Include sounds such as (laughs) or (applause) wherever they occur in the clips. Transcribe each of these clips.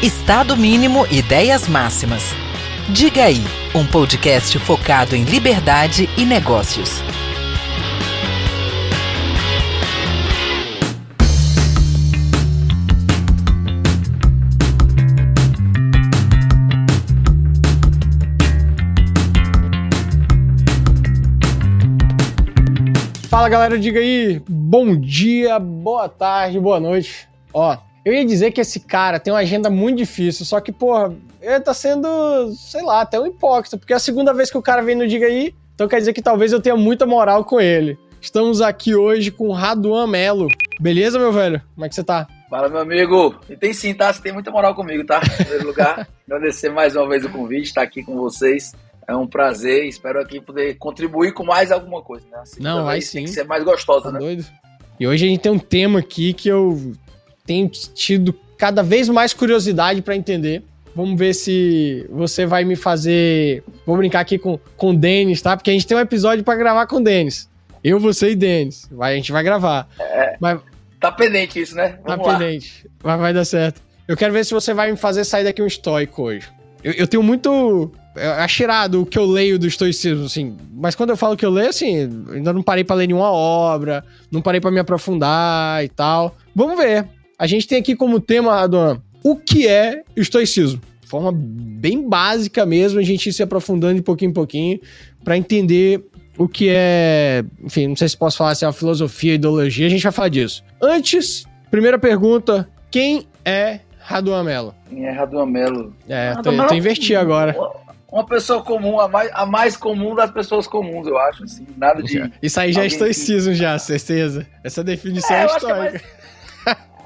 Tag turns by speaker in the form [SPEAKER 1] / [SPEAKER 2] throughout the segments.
[SPEAKER 1] Estado mínimo, ideias máximas. Diga aí, um podcast focado em liberdade e negócios.
[SPEAKER 2] Fala galera, diga aí, bom dia, boa tarde, boa noite. Ó, eu ia dizer que esse cara tem uma agenda muito difícil, só que, porra, ele tá sendo, sei lá, até um hipócrita, porque é a segunda vez que o cara vem no Diga aí, então quer dizer que talvez eu tenha muita moral com ele. Estamos aqui hoje com o Raduan Melo. Beleza, meu velho? Como é que você tá?
[SPEAKER 3] Fala, meu amigo. E tem sim, tá? Você tem muita moral comigo, tá? Em primeiro lugar, (laughs) agradecer mais uma vez o convite, estar aqui com vocês. É um prazer, espero aqui poder contribuir com mais alguma coisa, né?
[SPEAKER 2] Assim, Não, vai sim.
[SPEAKER 3] Tem que ser mais gostosa,
[SPEAKER 2] tá
[SPEAKER 3] né?
[SPEAKER 2] Doido? E hoje a gente tem um tema aqui que eu tenho tido cada vez mais curiosidade para entender. Vamos ver se você vai me fazer. Vou brincar aqui com, com o Denis, tá? Porque a gente tem um episódio para gravar com o Denis. Eu, você e Denis. Vai, a gente vai gravar.
[SPEAKER 3] É,
[SPEAKER 2] Mas,
[SPEAKER 3] tá pendente isso, né?
[SPEAKER 2] Vamos tá lá. pendente. Mas vai dar certo. Eu quero ver se você vai me fazer sair daqui um estoico hoje. Eu, eu tenho muito achirado o que eu leio do estoicismo, assim. Mas quando eu falo que eu leio, assim, ainda não parei para ler nenhuma obra, não parei para me aprofundar e tal. Vamos ver. A gente tem aqui como tema, Aduan, o que é estoicismo? De forma bem básica mesmo, a gente ir se aprofundando de pouquinho em pouquinho para entender o que é, enfim, não sei se posso falar se é uma filosofia, ideologia, a gente vai falar disso. Antes, primeira pergunta, quem é Raduan Melo?
[SPEAKER 3] Quem é Raduan Melo?
[SPEAKER 2] É, tô, tô inverti agora
[SPEAKER 3] uma pessoa comum, a mais, a mais comum das pessoas comuns, eu acho, assim, nada de...
[SPEAKER 2] Isso aí já é estoicismo, que... já, certeza. Essa definição é, é histórica.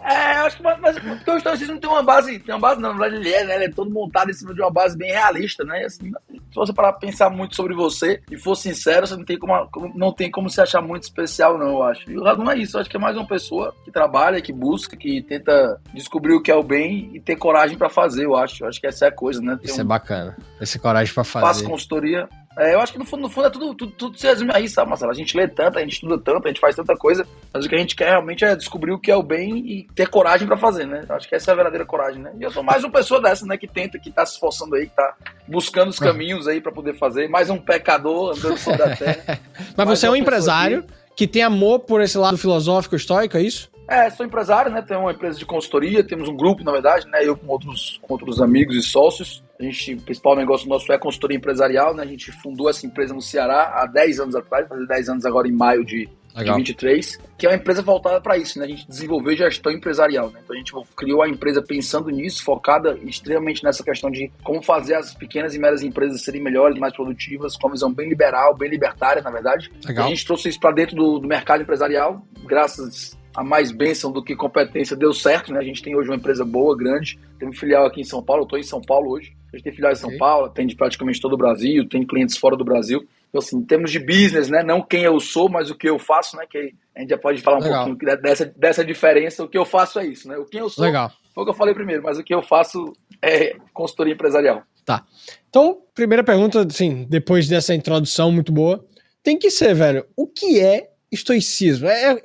[SPEAKER 3] É, eu acho que mas, porque o estoicismo tem uma base, tem uma base, não, na verdade ele é, né? Ele é todo montado em cima de uma base bem realista, né? Assim, se você parar pensar muito sobre você e for sincero, você não tem como, não tem como se achar muito especial, não, eu acho. E o não é isso, eu acho que é mais uma pessoa que trabalha, que busca, que tenta descobrir o que é o bem e ter coragem para fazer, eu acho. Eu acho que essa é a coisa, né?
[SPEAKER 2] Ter isso é um... é bacana. Essa coragem para fazer.
[SPEAKER 3] Faço consultoria, é, eu acho que no fundo, no fundo é tudo, tudo, tudo se resume a isso, sabe, Marcelo? A gente lê tanto, a gente estuda tanto, a gente faz tanta coisa, mas o que a gente quer realmente é descobrir o que é o bem e ter coragem para fazer, né? Eu acho que essa é a verdadeira coragem, né? E eu sou mais uma pessoa dessa, né, que tenta, que tá se esforçando aí, que tá buscando os caminhos aí para poder fazer, mais um pecador andando sobre a terra. (laughs)
[SPEAKER 2] mas você é um empresário que... que tem amor por esse lado filosófico estoico, é isso?
[SPEAKER 3] É, sou empresário, né? Tenho uma empresa de consultoria, temos um grupo, na verdade, né? Eu com outros, com outros amigos e sócios. A gente, o principal negócio nosso é consultoria empresarial, né? A gente fundou essa empresa no Ceará há 10 anos atrás, fazer 10 anos agora em maio de, de 23, que é uma empresa voltada para isso, né? A gente desenvolveu gestão empresarial, né? Então a gente criou a empresa pensando nisso, focada extremamente nessa questão de como fazer as pequenas e médias empresas serem melhores, mais produtivas, com uma visão bem liberal, bem libertária, na verdade. Legal. A gente trouxe isso para dentro do, do mercado empresarial, graças a mais bênção do que competência deu certo, né? A gente tem hoje uma empresa boa, grande, tem um filial aqui em São Paulo, eu estou em São Paulo hoje, a gente tem filial em São Paulo, tem de praticamente todo o Brasil, tem clientes fora do Brasil. Então, assim, em termos de business, né? Não quem eu sou, mas o que eu faço, né? Que a gente já pode falar um Legal. pouquinho dessa, dessa diferença. O que eu faço é isso, né? O quem eu sou
[SPEAKER 2] Legal.
[SPEAKER 3] foi o que eu falei primeiro, mas o que eu faço é consultoria empresarial.
[SPEAKER 2] Tá. Então, primeira pergunta, assim, depois dessa introdução muito boa, tem que ser, velho, o que é estoicismo? É,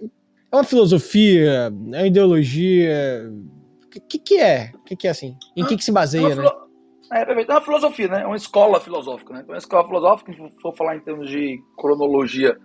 [SPEAKER 2] é uma filosofia? É uma ideologia? O que, que é? O que, que é assim? Em que, se baseia, é né?
[SPEAKER 3] É, perfeito. É uma filosofia, né? É uma escola filosófica, né? Então, uma escola filosófica, se for falar em termos de cronologia,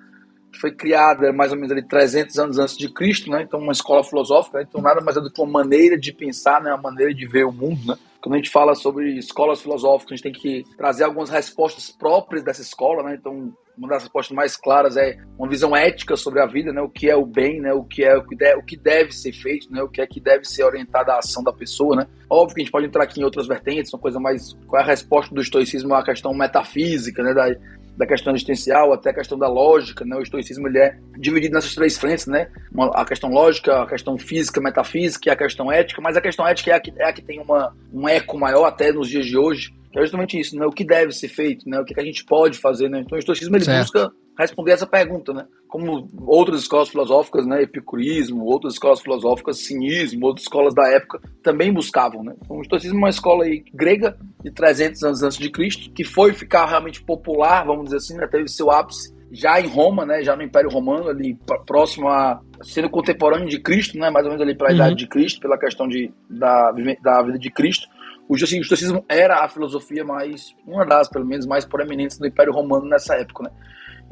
[SPEAKER 3] que foi criada mais ou menos ali 300 anos antes de Cristo, né? Então, uma escola filosófica, né? então nada mais é do que uma maneira de pensar, né? Uma maneira de ver o mundo, né? Quando a gente fala sobre escolas filosóficas, a gente tem que trazer algumas respostas próprias dessa escola, né? Então, uma das respostas mais claras é uma visão ética sobre a vida, né? O que é o bem, né? O que é o que, deve, o que deve ser feito, né? O que é que deve ser orientada a ação da pessoa, né? Óbvio que a gente pode entrar aqui em outras vertentes, uma coisa mais qual é a resposta do estoicismo à questão metafísica, né? Da, da questão existencial até a questão da lógica, né? O estoicismo ele é dividido nessas três frentes, né? Uma, a questão lógica, a questão física, metafísica e a questão ética, mas a questão ética é a que, é a que tem uma, um eco maior até nos dias de hoje, é justamente isso, né? O que deve ser feito, né? O que, a gente pode fazer, né? Então o estoicismo ele certo. busca responder essa pergunta, né? Como outras escolas filosóficas, né? Epicurismo, outras escolas filosóficas, cinismo, outras escolas da época também buscavam, né? Então o estoicismo é uma escola aí grega de 300 anos antes de Cristo, que foi ficar realmente popular, vamos dizer assim, né? Teve seu ápice já em Roma, né, já no Império Romano, ali próximo a sendo contemporâneo de Cristo, né, mais ou menos ali para a uhum. idade de Cristo, pela questão de, da, da vida de Cristo. O estoicismo era a filosofia mais, uma das, pelo menos, mais proeminentes do Império Romano nessa época, né?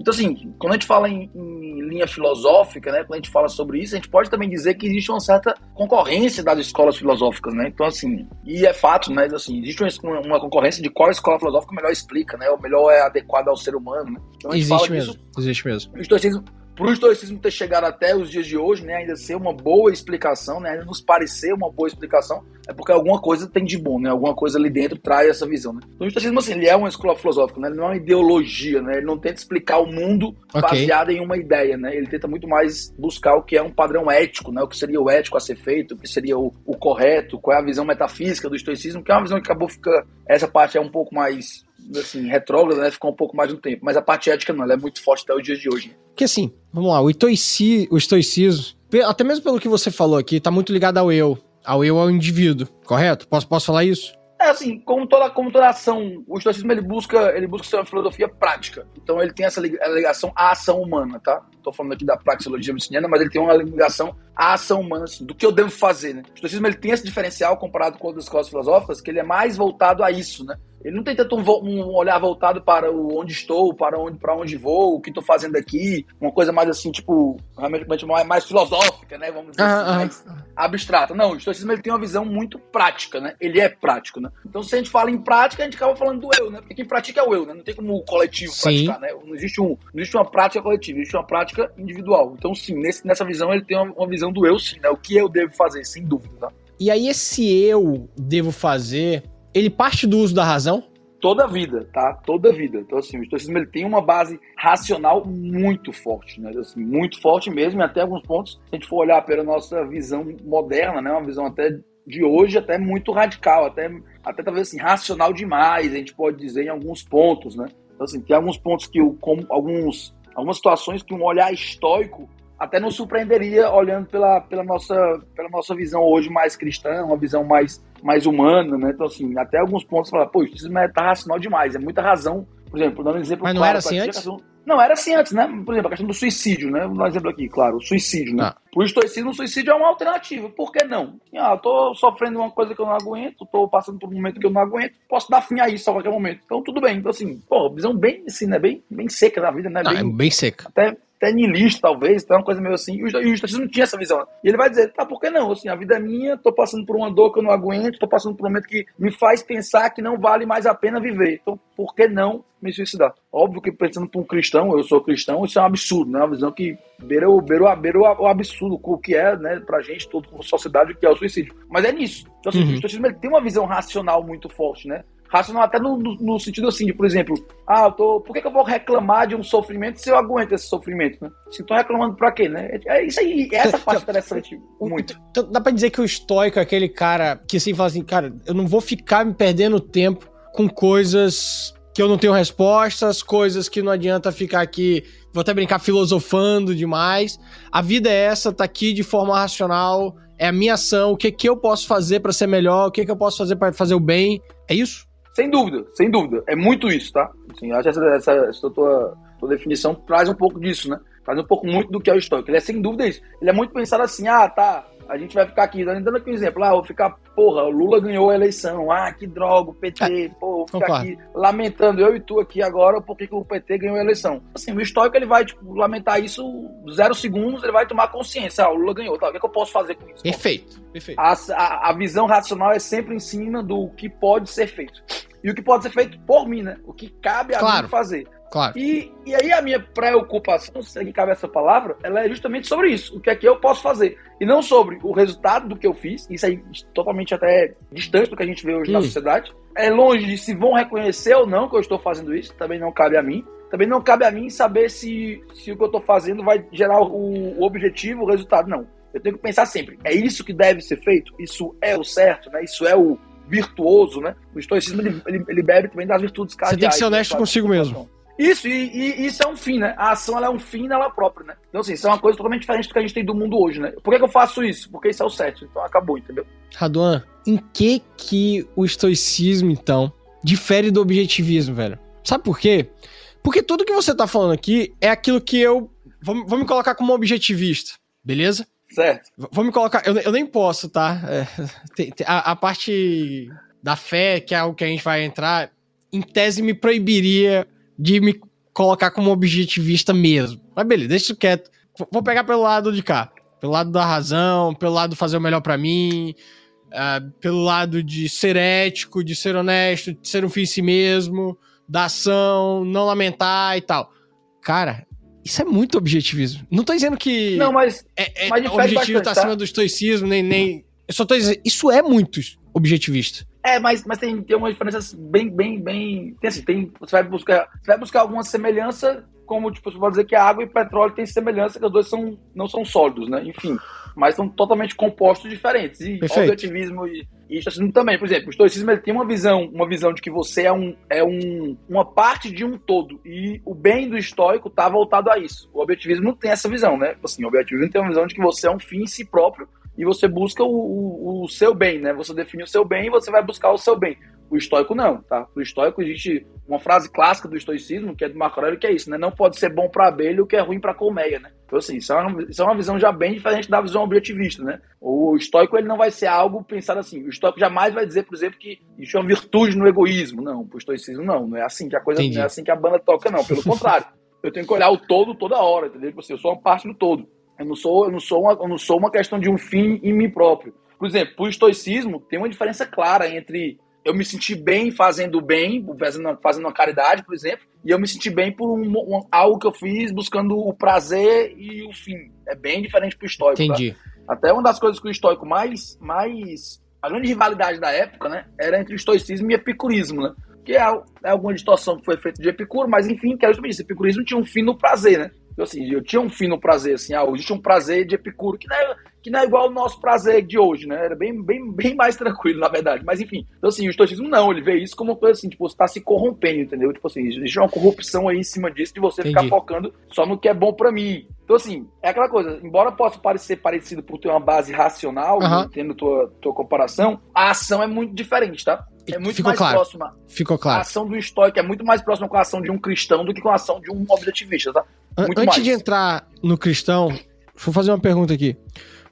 [SPEAKER 3] Então, assim, quando a gente fala em, em, linha filosófica, né, quando a gente fala sobre isso, a gente pode também dizer que existe uma certa concorrência das escolas filosóficas, né? Então, assim, e é fato, né? Assim, existe uma, uma concorrência de qual escola filosófica melhor explica, né? Ou melhor é adequada ao ser humano, né?
[SPEAKER 2] Então, existe mesmo, disso, existe mesmo.
[SPEAKER 3] O estoicismo, para o estoicismo ter chegado até os dias de hoje, né, ainda ser uma boa explicação, né, ainda nos parecer uma boa explicação, é porque alguma coisa tem de bom, né, alguma coisa ali dentro traz essa visão. Né? Então o estoicismo, assim, ele é uma escola filosófica, né, ele não é uma ideologia, né, ele não tenta explicar o mundo okay. baseado em uma ideia, né, ele tenta muito mais buscar o que é um padrão ético, né, o que seria o ético a ser feito, o que seria o, o correto, qual é a visão metafísica do estoicismo, que é uma visão que acabou ficando, essa parte é um pouco mais assim, retrógrada, né? Ficou um pouco mais no tempo. Mas a parte ética não, ela é muito forte até os dias de hoje.
[SPEAKER 2] Que assim, vamos lá, o, estoici, o estoicismo, até mesmo pelo que você falou aqui, tá muito ligado ao eu. Ao eu ao indivíduo, correto? Posso, posso falar isso?
[SPEAKER 3] É assim, como toda, como toda ação, o estoicismo ele busca, ele busca ser uma filosofia prática. Então ele tem essa ligação à ação humana, tá? Tô falando aqui da praxeologia messiniana, mas ele tem uma ligação à ação humana, assim, do que eu devo fazer, né? O estoicismo ele tem esse diferencial comparado com outras escolas filosóficas, que ele é mais voltado a isso, né? Ele não tem tanto um, um, olhar voltado para o onde estou, para onde, para onde vou, o que estou fazendo aqui, uma coisa mais assim, tipo, realmente mais, mais filosófica, né? Vamos dizer assim, mais abstrata. Não, o estoicismo ele tem uma visão muito prática, né? Ele é prático, né? Então, se a gente fala em prática, a gente acaba falando do eu, né? Porque quem pratica é o eu, né? Não tem como o coletivo sim. praticar, né? Não existe, um, não existe uma prática coletiva, existe uma prática individual. Então, sim, nesse, nessa visão ele tem uma, uma visão do eu, sim, né? O que eu devo fazer, sem dúvida, tá?
[SPEAKER 2] E aí, esse eu devo fazer ele parte do uso da razão?
[SPEAKER 3] Toda a vida, tá? Toda a vida. Então, assim, o estoicismo ele tem uma base racional muito forte, né? Assim, muito forte mesmo, e até alguns pontos, se a gente for olhar pela nossa visão moderna, né? Uma visão até de hoje, até muito radical, até, até talvez assim, racional demais, a gente pode dizer em alguns pontos, né? Então, assim, tem alguns pontos que, como alguns, algumas situações que um olhar estoico até nos surpreenderia olhando pela, pela, nossa, pela nossa visão hoje mais cristã, uma visão mais, mais humana, né? Então, assim, até alguns pontos falar, pô, isso tá racional demais, é muita razão. Por exemplo, dando um exemplo
[SPEAKER 2] Mas não claro, era assim antes? Questão...
[SPEAKER 3] Não, era assim antes, né? Por exemplo, a questão do suicídio, né? Vou dar um exemplo aqui, claro, o suicídio, né? Ah. Pro estoicismo, o suicídio é uma alternativa. Por que não? Ah, eu tô sofrendo uma coisa que eu não aguento, tô passando por um momento que eu não aguento, posso dar fim a isso a qualquer momento. Então, tudo bem. Então, assim, pô, visão bem, assim, né? Bem, bem seca da vida, né?
[SPEAKER 2] Bem, ah, é bem seca.
[SPEAKER 3] Até até niilista, talvez, então é uma coisa meio assim. E o estoicismo não tinha essa visão. E ele vai dizer, tá, por que não? Assim, a vida é minha, tô passando por uma dor que eu não aguento, tô passando por um momento que me faz pensar que não vale mais a pena viver. Então, por que não me suicidar? Óbvio que pensando para um cristão, eu sou cristão, isso é um absurdo, né? Uma visão que beira o, beira, beira o absurdo, o que é, né, pra gente, todo como sociedade, o que é o suicídio. Mas é nisso. Então, assim, uhum. o estoicismo ele tem uma visão racional muito forte, né? Racional até no, no, sentido assim, de, por exemplo, ah, eu tô, por que, que, eu vou reclamar de um sofrimento se eu aguento esse sofrimento, né? Se tô reclamando pra quê, né? É isso aí, é essa parte interessante muito.
[SPEAKER 2] Então, dá pra dizer que o estoico é aquele cara que assim fala assim, cara, eu não vou ficar me perdendo tempo com coisas que eu não tenho respostas, coisas que não adianta ficar aqui, vou até brincar filosofando demais. A vida é essa, tá aqui de forma racional, é a minha ação, o que que eu posso fazer para ser melhor, o que que eu posso fazer para fazer o bem. É isso?
[SPEAKER 3] Sem dúvida, sem dúvida. É muito isso, tá? Assim, acho que essa, essa, essa tua, tua definição traz um pouco disso, né? Traz um pouco muito do que é o estoico. Ele é sem dúvida isso. Ele é muito pensado assim, ah, tá, a gente vai ficar aqui, dando aqui um exemplo, ah, vou ficar, porra, o Lula ganhou a eleição, ah, que droga, o PT, é, pô, vou ficar aqui lamentando, eu e tu aqui agora, porque que o PT ganhou a eleição. Assim, o histórico, ele vai, tipo, lamentar isso zero segundos, ele vai tomar consciência, ah, o Lula ganhou, tá, o que, é que eu posso fazer com isso?
[SPEAKER 2] Perfeito, perfeito.
[SPEAKER 3] A, a, a visão racional é sempre em cima do que pode ser feito. E o que pode ser feito por mim, né? O que cabe a claro. mim fazer.
[SPEAKER 2] Claro.
[SPEAKER 3] E, e aí a minha preocupação, se aqui cabe essa palavra, ela é justamente sobre isso. O que é que eu posso fazer? E não sobre o resultado do que eu fiz. Isso aí totalmente até distante do que a gente vê hoje hum. na sociedade. É longe de se vão reconhecer ou não que eu estou fazendo isso. Também não cabe a mim. Também não cabe a mim saber se, se o que eu estou fazendo vai gerar o, o objetivo, o resultado. Não. Eu tenho que pensar sempre, é isso que deve ser feito? Isso é o certo, né? Isso é o virtuoso, né? O estoicismo ele, ele, ele bebe também das virtudes cardeais.
[SPEAKER 2] Você tem que ser honesto né? consigo mesmo.
[SPEAKER 3] Isso, e, e, isso é um fim, né? A ação ela é um fim nela própria, né? Então, assim, isso é uma coisa totalmente diferente do que a gente tem do mundo hoje, né? Por que, que eu faço isso? Porque isso é o certo. Então acabou, entendeu?
[SPEAKER 2] Raduan, em que que o estoicismo, então, difere do objetivismo, velho? Sabe por quê? Porque tudo que você tá falando aqui é aquilo que eu. Vou, vou me colocar como objetivista, beleza?
[SPEAKER 3] Certo.
[SPEAKER 2] Vou me colocar. Eu, eu nem posso, tá? É, tem, tem, a, a, parte da fé, que é algo que a gente vai entrar, em tese me proibiria de me colocar como objetivista mesmo. Mas beleza, deixa isso quieto. Vou pegar pelo lado de cá. Pelo lado da razão, pelo lado de fazer o melhor para mim, uh, pelo lado de ser ético, de ser honesto, de ser um fim em si mesmo, da ação, não lamentar e tal. Cara, isso é muito objetivismo. Não tô dizendo que.
[SPEAKER 3] Não, mas.
[SPEAKER 2] É, é, mas o objetivo tá, tá acima do estoicismo, nem, nem. Eu só tô dizendo. Isso é muito objetivista.
[SPEAKER 3] É, mas, mas tem, tem uma diferença bem, bem, bem. Tem assim, tem, você vai buscar. Você vai buscar alguma semelhança, como, tipo, você pode dizer que água e petróleo tem semelhança, que os dois são, não são sólidos, né? Enfim. Mas são totalmente compostos diferentes. E Perfeito. objetivismo e, e estoicismo também. Por exemplo, o estoicismo ele tem uma visão, uma visão de que você é, um, é um, uma parte de um todo. E o bem do estoico está voltado a isso. O objetivismo não tem essa visão, né? Assim, o objetivismo tem uma visão de que você é um fim em si próprio e você busca o, o, o, seu bem, né? Você define o seu bem e você vai buscar o seu bem. O estoico não, tá? O estoico existe uma frase clássica do estoicismo, que é do Marco Aurélio, que é isso, né? Não pode ser bom para abelha o que é ruim para colmeia, né? Então, assim, isso é, uma, isso é uma visão já bem diferente da visão objetivista, né? O estoico, ele não vai ser algo pensado assim. O estoico jamais vai dizer, por exemplo, que isso é uma virtude no egoísmo. Não, pro estoicismo não. Não é assim que a coisa, Entendi. não é assim que a banda toca, não. Pelo contrário. Eu tenho que olhar o todo toda hora, entendeu? Tipo assim, eu sou uma parte do todo. Eu não sou, eu não sou, uma, eu não sou uma questão de um fim em mim próprio. Por exemplo, o estoicismo tem uma diferença clara entre eu me sentir bem fazendo bem, fazendo, fazendo uma caridade, por exemplo, e eu me sentir bem por um, um, algo que eu fiz buscando o prazer e o fim. É bem diferente pro estoico. Tá?
[SPEAKER 2] Entendi.
[SPEAKER 3] Tá? Até uma das coisas que o estoico mais, mais. A grande rivalidade da época, né? Era entre o estoicismo e o epicurismo, né? Que é, é alguma distorção que foi feita de Epicuro, mas enfim, que era justamente isso. Epicurismo tinha um fim no prazer, né? Então, assim, eu tinha um fim no prazer, assim, ah, existe um prazer de Epicuro, que não, é, que não é igual ao nosso prazer de hoje, né? Era bem, bem, bem mais (laughs) tranquilo, na verdade. Mas, enfim, então, assim, o estoicismo não, ele vê isso como uma coisa assim, tipo, você tá se corrompendo, entendeu? Tipo assim, existe uma corrupção aí em cima disso, de você Entendi. ficar focando só no que é bom para mim. Então, assim, é aquela coisa, embora possa parecer parecido por ter uma base racional, uhum. tendo tua, tua comparação, a ação é muito diferente, tá? É muito
[SPEAKER 2] Ficou
[SPEAKER 3] mais
[SPEAKER 2] claro.
[SPEAKER 3] próxima.
[SPEAKER 2] Ficou claro.
[SPEAKER 3] A ação do estoico é muito mais próxima com a ação de um cristão do que com a ação de um objetivista, tá?
[SPEAKER 2] Muito Antes mais. de entrar no cristão, vou fazer uma pergunta aqui.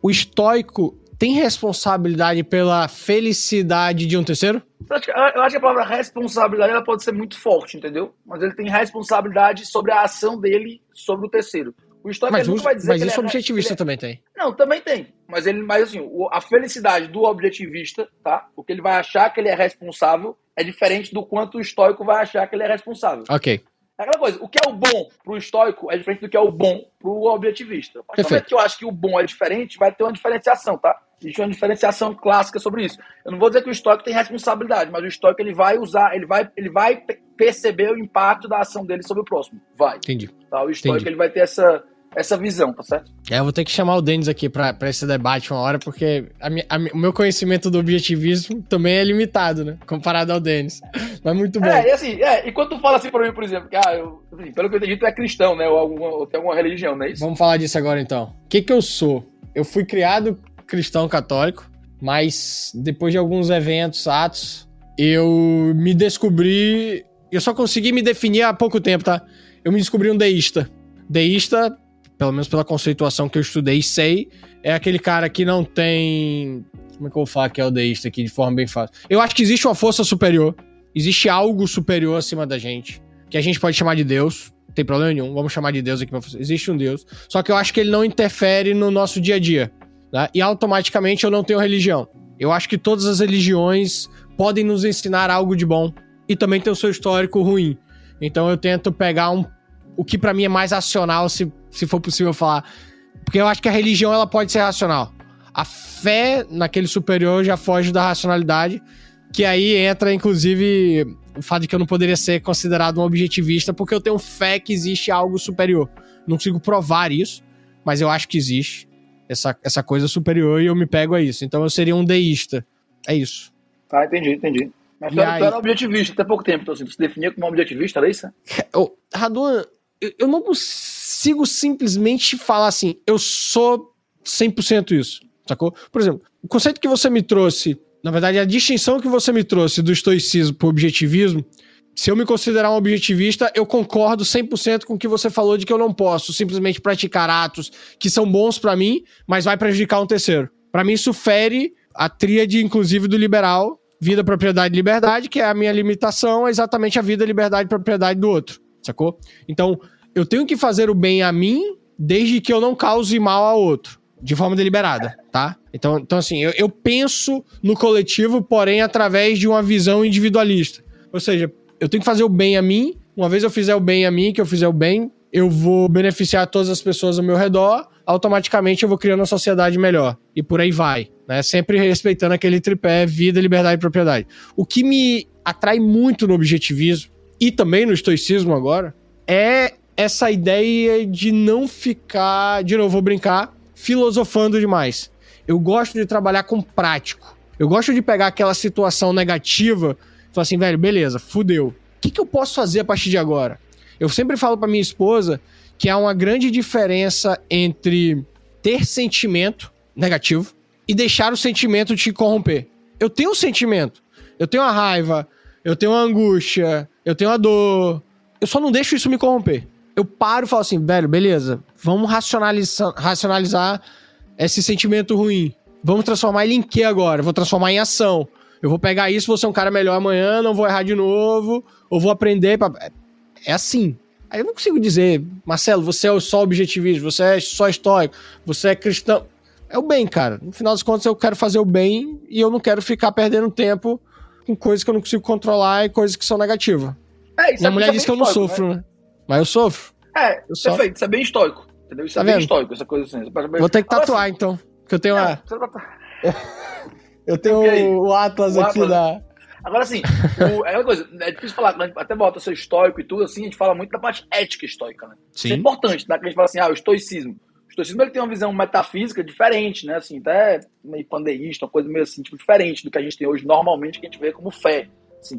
[SPEAKER 2] O estoico tem responsabilidade pela felicidade de um terceiro?
[SPEAKER 3] Eu acho que a palavra responsabilidade ela pode ser muito forte, entendeu? Mas ele tem responsabilidade sobre a ação dele sobre o terceiro.
[SPEAKER 2] O estoico mas, nunca vai dizer mas que isso o é, objetivista é... também tem.
[SPEAKER 3] Não, também tem. Mas ele, mas assim, a felicidade do objetivista, tá? O que ele vai achar que ele é responsável é diferente do quanto o estoico vai achar que ele é responsável.
[SPEAKER 2] Ok.
[SPEAKER 3] É aquela coisa, o que é o bom pro estoico é diferente do que é o bom pro objetivista. A partir que eu acho que o bom é diferente, vai ter uma diferenciação, tá? Existe uma diferenciação clássica sobre isso. Eu não vou dizer que o estoico tem responsabilidade, mas o estoico ele vai usar, ele vai, ele vai perceber o impacto da ação dele sobre o próximo. Vai.
[SPEAKER 2] Entendi.
[SPEAKER 3] Tá? O estoico Entendi. ele vai ter essa, essa visão, tá certo?
[SPEAKER 2] É, eu vou ter que chamar o Denis aqui pra, pra esse debate uma hora, porque a, a, o meu conhecimento do objetivismo também é limitado, né? Comparado ao Denis. Mas muito bom.
[SPEAKER 3] É, e assim, é, e quando tu fala assim pra mim, por exemplo, que, ah, eu, assim, pelo que eu entendi, tu é cristão, né? Ou, alguma, ou tem alguma religião, não é isso?
[SPEAKER 2] Vamos falar disso agora então. O que que eu sou? Eu fui criado cristão católico, mas depois de alguns eventos, atos, eu me descobri. Eu só consegui me definir há pouco tempo, tá? Eu me descobri um deísta. Deísta pelo menos pela conceituação que eu estudei sei, é aquele cara que não tem. Como é que eu vou falar que é o deísta aqui de forma bem fácil? Eu acho que existe uma força superior, existe algo superior acima da gente, que a gente pode chamar de Deus. Não tem problema nenhum, vamos chamar de Deus aqui pra. Existe um Deus. Só que eu acho que ele não interfere no nosso dia a dia. Né? E automaticamente eu não tenho religião. Eu acho que todas as religiões podem nos ensinar algo de bom e também tem o seu histórico ruim. Então eu tento pegar um, o que para mim é mais racional, se se for possível falar. Porque eu acho que a religião ela pode ser racional. A fé naquele superior já foge da racionalidade, que aí entra, inclusive, o fato de que eu não poderia ser considerado um objetivista, porque eu tenho fé que existe algo superior. Não consigo provar isso, mas eu acho que existe essa, essa coisa superior e eu me pego a isso. Então eu seria um deísta. É isso.
[SPEAKER 3] Ah, entendi, entendi. Mas tu, aí... tu era objetivista até pouco tempo, então assim, tu se definia como objetivista, era isso?
[SPEAKER 2] Oh, Raduan, eu, eu não consigo simplesmente falar assim, eu sou 100% isso, sacou? Por exemplo, o conceito que você me trouxe, na verdade, a distinção que você me trouxe do estoicismo pro objetivismo, se eu me considerar um objetivista, eu concordo 100% com o que você falou de que eu não posso simplesmente praticar atos que são bons para mim, mas vai prejudicar um terceiro. Para mim, isso fere a tríade, inclusive, do liberal, vida, propriedade liberdade, que é a minha limitação, é exatamente a vida, liberdade e propriedade do outro, sacou? Então, eu tenho que fazer o bem a mim, desde que eu não cause mal ao outro, de forma deliberada, tá? Então, então assim, eu, eu penso no coletivo, porém, através de uma visão individualista. Ou seja, eu tenho que fazer o bem a mim, uma vez eu fizer o bem a mim, que eu fizer o bem, eu vou beneficiar todas as pessoas ao meu redor, automaticamente eu vou criando uma sociedade melhor. E por aí vai, né? Sempre respeitando aquele tripé vida, liberdade e propriedade. O que me atrai muito no objetivismo e também no estoicismo agora é essa ideia de não ficar, de novo, vou brincar, filosofando demais. Eu gosto de trabalhar com prático. Eu gosto de pegar aquela situação negativa e falar assim, velho, beleza, fudeu. O que, que eu posso fazer a partir de agora? Eu sempre falo para minha esposa que há uma grande diferença entre ter sentimento negativo e deixar o sentimento te corromper. Eu tenho um sentimento, eu tenho uma raiva, eu tenho uma angústia, eu tenho uma dor. Eu só não deixo isso me corromper. Eu paro e falo assim, velho, beleza, vamos racionalizar, racionalizar esse sentimento ruim. Vamos transformar ele em quê agora? Eu vou transformar em ação. Eu vou pegar isso, vou ser um cara melhor amanhã, não vou errar de novo, ou vou aprender. Pra... É assim. Aí eu não consigo dizer, Marcelo, você é só objetivismo, você é só estoico, você é cristão. É o bem, cara. No final das contas, eu quero fazer o bem e eu não quero ficar perdendo tempo com coisas que eu não consigo controlar e coisas que são negativas. É, Minha é, mulher diz que eu não estoico, sofro, né? né? Mas eu sofro.
[SPEAKER 3] É, eu perfeito. Isso é bem estoico. Entendeu? Isso tá é vendo? bem estoico, essa coisa assim.
[SPEAKER 2] Vou ter que tatuar, assim, então. Porque eu tenho é, uma... (laughs) eu tenho o Atlas o aqui Atlas. da
[SPEAKER 3] Agora, assim, o, é uma coisa, é difícil falar, até bota ser estoico e tudo, assim, a gente fala muito da parte ética estoica, né? Sim. Isso é importante, né? Que a gente fala assim, ah, o estoicismo. O estoicismo ele tem uma visão metafísica diferente, né? Assim, até meio pandeísta, uma coisa meio assim, tipo, diferente do que a gente tem hoje, normalmente, que a gente vê como fé, assim,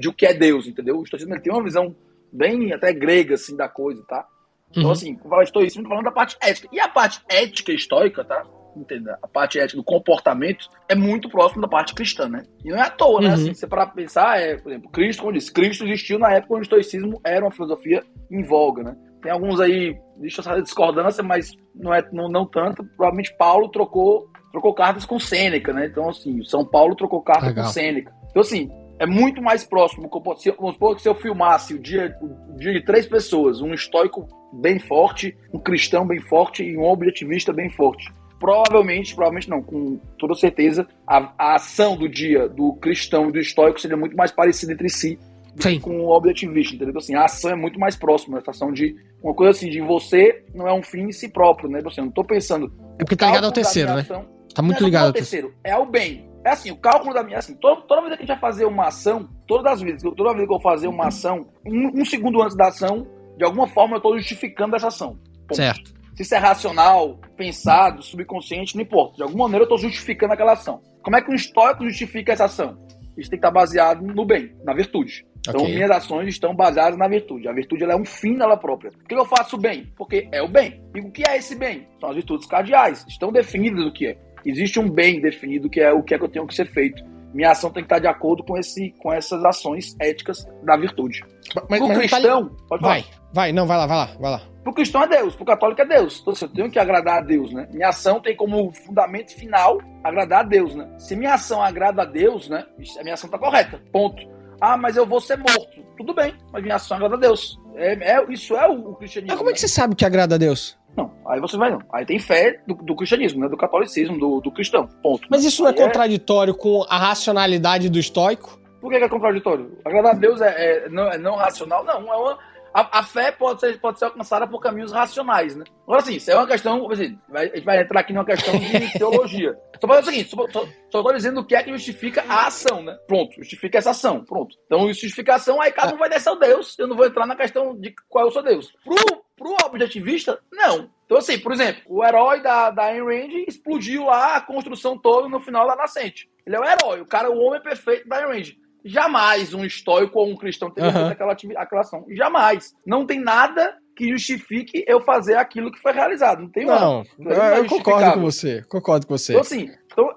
[SPEAKER 3] de o que é Deus, entendeu? O estoicismo ele tem uma visão bem até grega, assim, da coisa, tá? Então, uhum. assim, fala estoicismo, falando da parte ética. E a parte ética estoica, tá? entenda, a parte ética do comportamento é muito próximo da parte cristã, né? E não é à toa, né? Uhum. Assim, você para pensar, é, por exemplo, Cristo, como disse, Cristo existiu na época onde o estoicismo era uma filosofia em voga, né? Tem alguns aí, deixa saber discordância, mas não é não, não tanto. Provavelmente Paulo trocou trocou cartas com Sêneca, né? Então, assim, São Paulo trocou carta Legal. com Sêneca. Então, assim, é muito mais próximo. Se, vamos supor que se eu filmasse o dia, o dia de três pessoas, um estoico bem forte, um cristão bem forte e um objetivista bem forte provavelmente, provavelmente não, com toda certeza, a, a ação do dia do cristão e do estoico seria muito mais parecida entre si Sim. com o objetivista, entendeu? Assim, a ação é muito mais próxima, essa ação de uma coisa assim, de você não é um fim em si próprio, né? Você não tô pensando.
[SPEAKER 2] É porque tá ligado ao terceiro, né?
[SPEAKER 3] Ação,
[SPEAKER 2] tá muito não, ligado
[SPEAKER 3] ao terceiro. É o bem. É assim, o cálculo da minha. Assim, toda, toda vez que a gente vai fazer uma ação, todas as vezes, toda vez que eu vou fazer uma ação, um, um segundo antes da ação, de alguma forma eu tô justificando essa ação.
[SPEAKER 2] Ponto. Certo.
[SPEAKER 3] Se isso é racional, pensado, subconsciente, não importa. De alguma maneira eu estou justificando aquela ação. Como é que um estoico justifica essa ação? Isso tem que estar baseado no bem, na virtude. Então, okay. minhas ações estão baseadas na virtude. A virtude é um fim nela própria. Por que eu faço bem? Porque é o bem. E o que é esse bem? São as virtudes cardeais. Estão definidas o que é. Existe um bem definido que é o que é que eu tenho que ser feito. Minha ação tem que estar de acordo com, esse, com essas ações éticas da virtude.
[SPEAKER 2] Mas, o cristão. Tá... Pode vai, vai, não, vai lá, vai lá, vai lá.
[SPEAKER 3] Pro cristão é Deus, pro católico é Deus. Então, assim, eu tenho que agradar a Deus, né? Minha ação tem como fundamento final agradar a Deus, né? Se minha ação agrada a Deus, né? A minha ação tá correta. Ponto. Ah, mas eu vou ser morto. Tudo bem, mas minha ação agrada a Deus. É, é isso é o, o cristianismo.
[SPEAKER 2] Mas como é que você sabe que agrada a Deus?
[SPEAKER 3] Não, aí você vai não. Aí tem fé do, do cristianismo, né? Do catolicismo, do, do cristão. Ponto.
[SPEAKER 2] Mas isso não é, é contraditório com a racionalidade do estoico?
[SPEAKER 3] Por que, é contraditório? Agradar a Deus é, é, não, é não racional? Não, é uma a, a, fé pode ser, pode ser alcançada por caminhos racionais, né? Agora, sim, isso é uma questão. Assim, a gente vai entrar aqui numa questão de (laughs) teologia. Só para o seguinte: só, só, só estou dizendo o que é que justifica a ação, né? Pronto, justifica essa ação. Pronto. Então, justificação, aí cada um vai descer o Deus. Eu não vou entrar na questão de qual é o seu Deus. Pro, pro objetivista, não. Então, assim, por exemplo, o herói da, da Ayn Rand explodiu lá a construção toda no final da nascente. Ele é o herói, o cara, o homem perfeito da Ayn Rand. Jamais um estoico ou um cristão teria uhum. feito aquela, aquela ação. Jamais. Não tem nada que justifique eu fazer aquilo que foi realizado. Não tem
[SPEAKER 2] Não, não é eu concordo com você. Concordo com você.
[SPEAKER 3] Então, assim, então,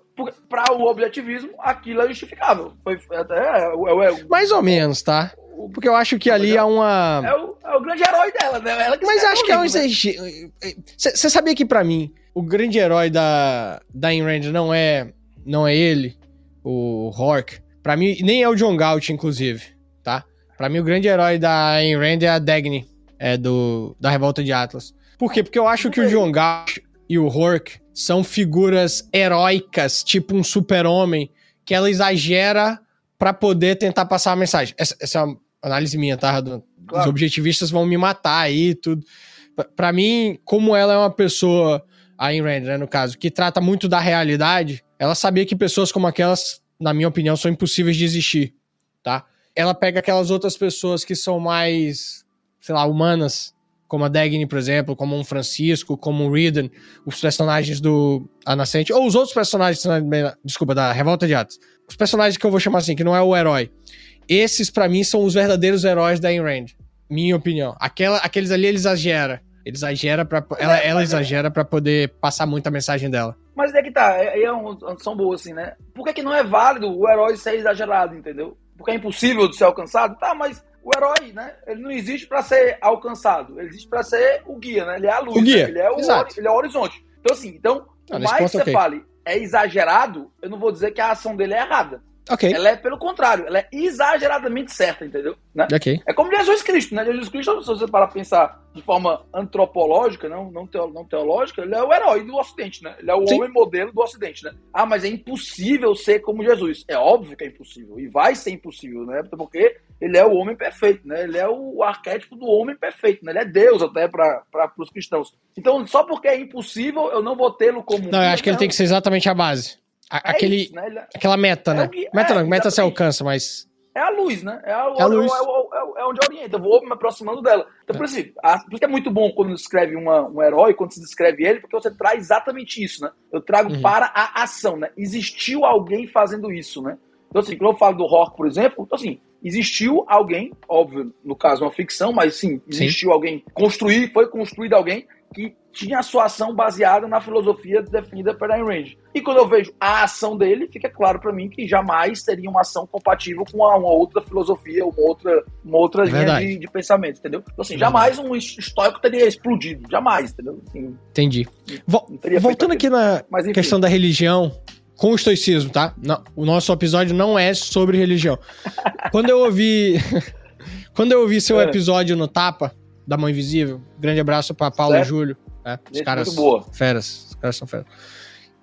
[SPEAKER 3] para o objetivismo, aquilo é justificável. Foi, até, é, é,
[SPEAKER 2] Mais ou menos, tá? Porque eu acho que ali há uma.
[SPEAKER 3] é, o, é o grande herói dela, né? Ela que
[SPEAKER 2] Mas
[SPEAKER 3] escreve
[SPEAKER 2] acho que é um
[SPEAKER 3] livro, né?
[SPEAKER 2] exagero. Você sabia que pra mim o grande herói da da Rand não é não é ele, o Hork. Pra mim nem é o John Galt inclusive, tá? Pra mim o grande herói da Ayn Rand é a Dagny, é do da Revolta de Atlas. Por quê? Porque eu acho que o John Galt e o Hork são figuras heróicas, tipo um super-homem, que ela exagera pra poder tentar passar a mensagem. Essa, essa é uma análise minha, tá? Do- Os
[SPEAKER 3] Claro.
[SPEAKER 2] objetivistas vão me matar aí tudo. Pra- Pra mim, como ela é uma pessoa, a Ayn Rand, né, no caso, que trata muito da realidade, ela sabia que pessoas como aquelas, na minha opinião, são impossíveis de existir, tá? Ela pega aquelas outras pessoas que são mais, sei lá, humanas, como a Dagny, por exemplo, como um Francisco, como o Reardon, os personagens do A Nascente, ou os outros personagens, desculpa, da Revolta de Atos. Os personagens que eu vou chamar assim, que não é o herói. Esses, pra mim, são os verdadeiros heróis da Ayn Rand. Minha opinião. Aquela, aqueles ali, ele exagera. Ele exagera pra. Ela, ela exagera pra poder passar muito a mensagem dela.
[SPEAKER 3] Mas é que tá, é, é uma opção boa, assim, né? Por que, que não é válido o herói ser exagerado, entendeu? Porque é impossível de ser alcançado? Tá, mas o herói, né? Ele não existe pra ser alcançado. Ele existe pra ser o guia, né? Ele é a luz.
[SPEAKER 2] O guia,
[SPEAKER 3] né? Ele, é o,
[SPEAKER 2] exato.
[SPEAKER 3] ele é o horizonte. Então, assim, então, por
[SPEAKER 2] nesse
[SPEAKER 3] mais que você
[SPEAKER 2] ok.
[SPEAKER 3] fale é exagerado, eu não vou dizer que a ação dele é errada.
[SPEAKER 2] Ok.
[SPEAKER 3] Ela é pelo contrário, ela é exageradamente certa, entendeu? Né?
[SPEAKER 2] Ok.
[SPEAKER 3] É como Jesus Cristo, né? Jesus Cristo, se você parar pra pensar de forma antropológica, não, não, teo- não teológica, ele é o herói do Ocidente, né? Ele é o
[SPEAKER 2] Sim.
[SPEAKER 3] homem modelo do Ocidente, né? Ah, mas é impossível ser como Jesus. É óbvio que é impossível. E vai ser impossível, né? Porque ele é o homem perfeito, né? Ele é o arquétipo do homem perfeito, né? Ele é Deus até para os cristãos. Então, só porque é impossível, eu não vou tê-lo como
[SPEAKER 2] Não, eu acho que ele tem que ser exatamente a base. A-
[SPEAKER 3] É
[SPEAKER 2] aquele,
[SPEAKER 3] isso, né? Ele é-
[SPEAKER 2] aquela meta,
[SPEAKER 3] É
[SPEAKER 2] né?
[SPEAKER 3] que-
[SPEAKER 2] meta
[SPEAKER 3] é,
[SPEAKER 2] não, meta se alcança, mas.
[SPEAKER 3] É a luz, né? É a,
[SPEAKER 2] a luz.
[SPEAKER 3] É, onde orienta. Eu vou me aproximando dela. Então, por isso, a- por isso que é muito bom quando descreve uma, um herói, quando se descreve ele, porque você traz exatamente isso, né? Eu trago
[SPEAKER 2] Uhum.
[SPEAKER 3] para a ação, né? Existiu alguém fazendo isso, né? Então, assim, quando eu falo do rock, por exemplo, então, assim, existiu alguém, óbvio, no caso, uma ficção, mas sim, existiu alguém, construir, foi construído alguém que tinha a sua ação baseada na filosofia definida pela Ayn Rand. E quando eu vejo a ação dele, fica claro para mim que jamais seria uma ação compatível com uma, outra filosofia, uma outra, uma outra
[SPEAKER 2] É
[SPEAKER 3] linha de, de pensamento, entendeu? Então, assim,
[SPEAKER 2] É
[SPEAKER 3] jamais um estoico teria explodido, jamais, entendeu? Assim,
[SPEAKER 2] Entendi. Voltando aqui na
[SPEAKER 3] mas
[SPEAKER 2] questão da religião com o estoicismo, tá? Não, o nosso episódio não é sobre religião. (laughs) Quando eu ouvi. (laughs) quando eu ouvi seu
[SPEAKER 3] É.
[SPEAKER 2] episódio no Tapa, da Mão Invisível, grande abraço pra Paulo
[SPEAKER 3] Certo.
[SPEAKER 2] e Júlio. Né? Os caras
[SPEAKER 3] muito boa.
[SPEAKER 2] feras. Os caras são feras.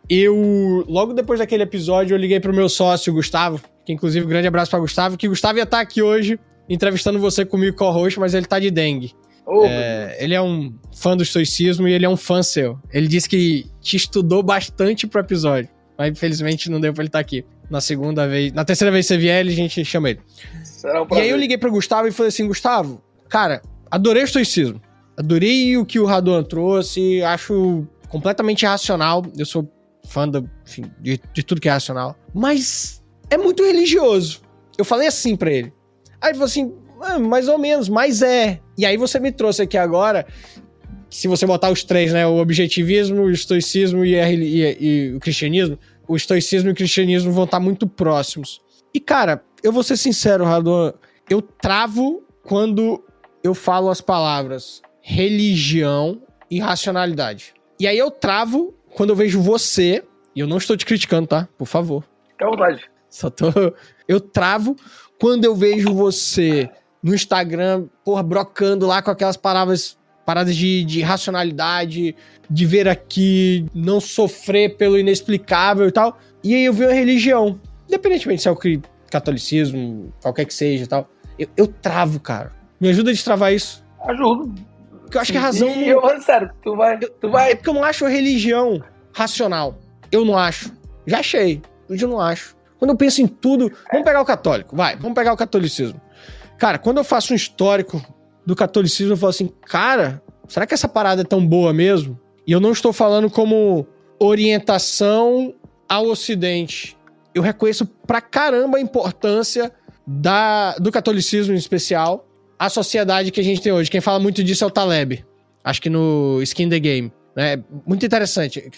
[SPEAKER 2] Eu, logo depois daquele episódio, eu liguei pro meu sócio, Gustavo, que inclusive, grande abraço pra Gustavo, que Gustavo ia estar aqui hoje entrevistando você comigo co-host, mas ele tá de dengue.
[SPEAKER 3] Ô,
[SPEAKER 2] É, ele é um fã do estoicismo e ele é um fã seu. Ele disse que te estudou bastante pro episódio, mas infelizmente não deu pra ele estar aqui. Na segunda vez, na terceira vez que você vier, ele, a gente chama ele.
[SPEAKER 3] será um
[SPEAKER 2] E aí eu liguei pro Gustavo e falei assim, Gustavo, cara, adorei o estoicismo. Adorei o que o Radon trouxe, acho completamente racional. Eu sou fã do, enfim, de, de tudo que é racional. Mas é muito religioso. Eu falei assim pra ele. Aí ele falou assim, "Ah, mais ou menos, mas é. E aí você me trouxe aqui agora, se você botar os três, né? O objetivismo, o estoicismo e, a e- e o cristianismo, o estoicismo e o cristianismo vão estar muito próximos. E, cara, eu vou ser sincero, Radon, eu travo quando eu falo as palavras religião e racionalidade. E aí eu travo quando eu vejo você, e eu não estou te criticando, tá? Por favor.
[SPEAKER 3] Fica à vontade.
[SPEAKER 2] Só tô. (laughs) Eu travo quando eu vejo você no Instagram, porra, brocando lá com aquelas palavras, paradas de, de racionalidade, de ver aqui, não sofrer pelo inexplicável e tal. E aí eu vi a religião. Independentemente se é o catolicismo, qualquer que seja e tal. Eu, eu travo, cara. Me ajuda a destravar isso.
[SPEAKER 3] Ajudo.
[SPEAKER 2] Porque eu acho que a razão.
[SPEAKER 3] E eu, sério, tu vai, tu
[SPEAKER 2] É
[SPEAKER 3] vai
[SPEAKER 2] porque eu não acho a religião racional. Eu não acho. Já achei. Hoje eu não acho. Quando eu penso em tudo. Vamos pegar o católico, vai. Vamos pegar o catolicismo. Cara, quando eu faço um histórico do catolicismo, eu falo assim, cara, será que essa parada é tão boa mesmo? E eu não estou falando como orientação ao Ocidente. Eu reconheço pra caramba a importância da, do catolicismo em especial à sociedade que a gente tem hoje. Quem fala muito disso é o Taleb. Acho que no Skin the Game. Né? Muito interessante.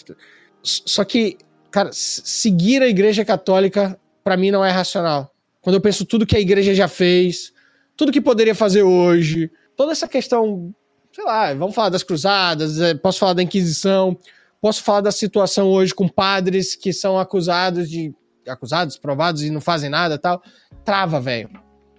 [SPEAKER 2] Só que, cara, seguir a igreja católica, pra mim, não é racional. Quando eu penso tudo que a igreja já fez, tudo que poderia fazer hoje, toda essa questão, sei lá, vamos falar das cruzadas, é, posso falar da Inquisição, posso falar da situação hoje com padres que são acusados de. acusados, provados e não fazem nada tal. Trava, velho.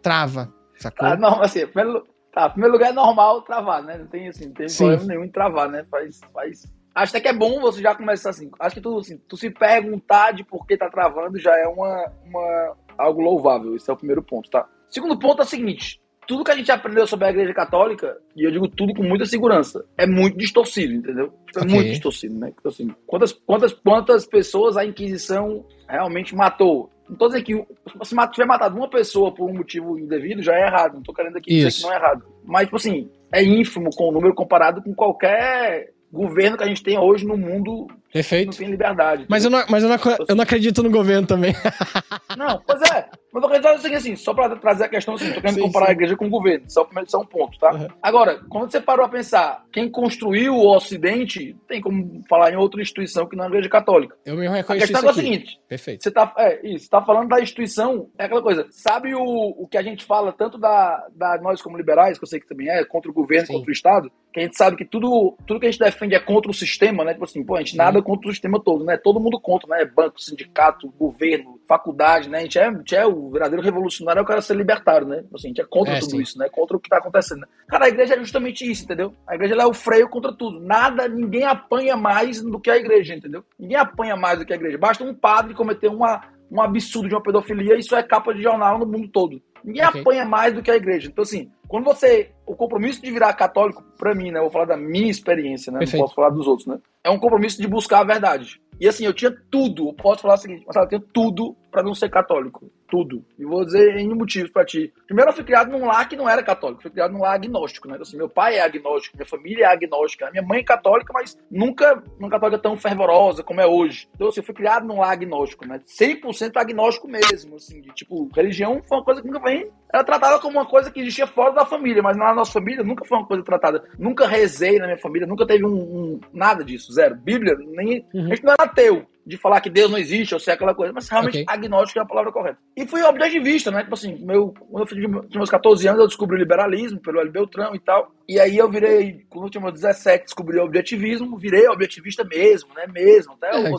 [SPEAKER 2] Trava. Sacou?
[SPEAKER 3] Ah, não, assim, primeiro, tá, primeiro lugar é normal travar, né? Não tem, assim, não tem problema nenhum em travar, né? Faz, faz. Acho até que é bom você já começar assim. Acho que tu, assim, tu se perguntar de por que tá travando já é uma, uma, algo louvável. Esse é o primeiro ponto, tá? Segundo ponto é o seguinte: tudo que a gente aprendeu sobre a Igreja Católica, e eu digo tudo com muita segurança, é muito distorcido, entendeu? É okay. muito distorcido, né? Então, assim, quantas, quantas, quantas pessoas a Inquisição realmente matou? Não tô dizendo que se tiver matado uma pessoa por um motivo indevido, já é errado. Não tô querendo aqui Isso. dizer que não é errado. Mas, tipo assim, é ínfimo com o número comparado com qualquer governo que a gente tem hoje no mundo
[SPEAKER 2] Perfeito.
[SPEAKER 3] não tem liberdade.
[SPEAKER 2] Mas, eu não, mas eu, não, eu não acredito no governo também. (laughs)
[SPEAKER 3] Não, pois é. Mas eu acredito assim, assim, só para trazer a questão assim, tô querendo sim, comparar sim. a igreja com o governo. Só, só um ponto, tá? Uhum. Agora, quando você parou a pensar, quem construiu o Ocidente, tem como falar em outra instituição que não é a igreja católica.
[SPEAKER 2] Eu mesmo reconheço
[SPEAKER 3] A questão é o seguinte.
[SPEAKER 2] Perfeito.
[SPEAKER 3] Você tá, é, isso, tá falando da instituição, é aquela coisa. Sabe o, o que a gente fala tanto da, da nós como liberais, que eu sei que também é, contra o governo, sim. contra o Estado, que a gente sabe que tudo, tudo que a gente defende é contra o sistema, né? Tipo assim, pô, a gente nada contra o sistema todo, né? Todo mundo contra, né? Banco, sindicato, governo, faculdade, né? A gente é, a gente é o verdadeiro revolucionário, é o cara ser libertário, né? Assim, a gente é contra é, tudo sim. isso, né? Contra o que tá acontecendo. Né? Cara, a igreja é justamente isso, entendeu? A igreja é o freio contra tudo. Nada, ninguém apanha mais do que a igreja, entendeu? Ninguém apanha mais do que a igreja. Basta um padre cometer uma, um absurdo de uma pedofilia e isso é capa de jornal no mundo todo. Ninguém okay. apanha mais do que a igreja. Então, assim, quando você. O compromisso de virar católico, para mim, né? Eu vou falar da minha experiência, né? Perfeito. Não posso falar dos outros, né? É um compromisso de buscar a verdade. E assim, eu tinha tudo, eu posso falar o seguinte, mas eu tinha tudo para não ser católico. Tudo. E vou dizer em motivos para ti. Primeiro, eu fui criado num lar que não era católico, fui criado num lar agnóstico, né? Então, assim, meu pai é agnóstico, minha família é agnóstica, minha mãe é católica, mas nunca uma católica tão fervorosa como é hoje. Então, assim, eu fui criado num lar agnóstico, né? 100% agnóstico mesmo, assim, de, tipo, religião foi uma coisa que nunca vem. Era tratada como uma coisa que existia fora da família, mas na nossa família nunca foi uma coisa tratada. Nunca rezei na minha família, nunca teve um, um nada disso, zero. Bíblia, nem. Uhum. A gente não era ateu de falar que Deus não existe, ou se é aquela coisa, mas realmente okay. agnóstico é a palavra correta. E fui objetivista, né? Tipo assim, meu, quando eu tinha meus 14 anos, eu descobri o liberalismo pelo L. Beltrão e tal. E aí eu virei, quando eu tinha meus 17, descobri o objetivismo, virei objetivista mesmo, né? Mesmo. Até é, eu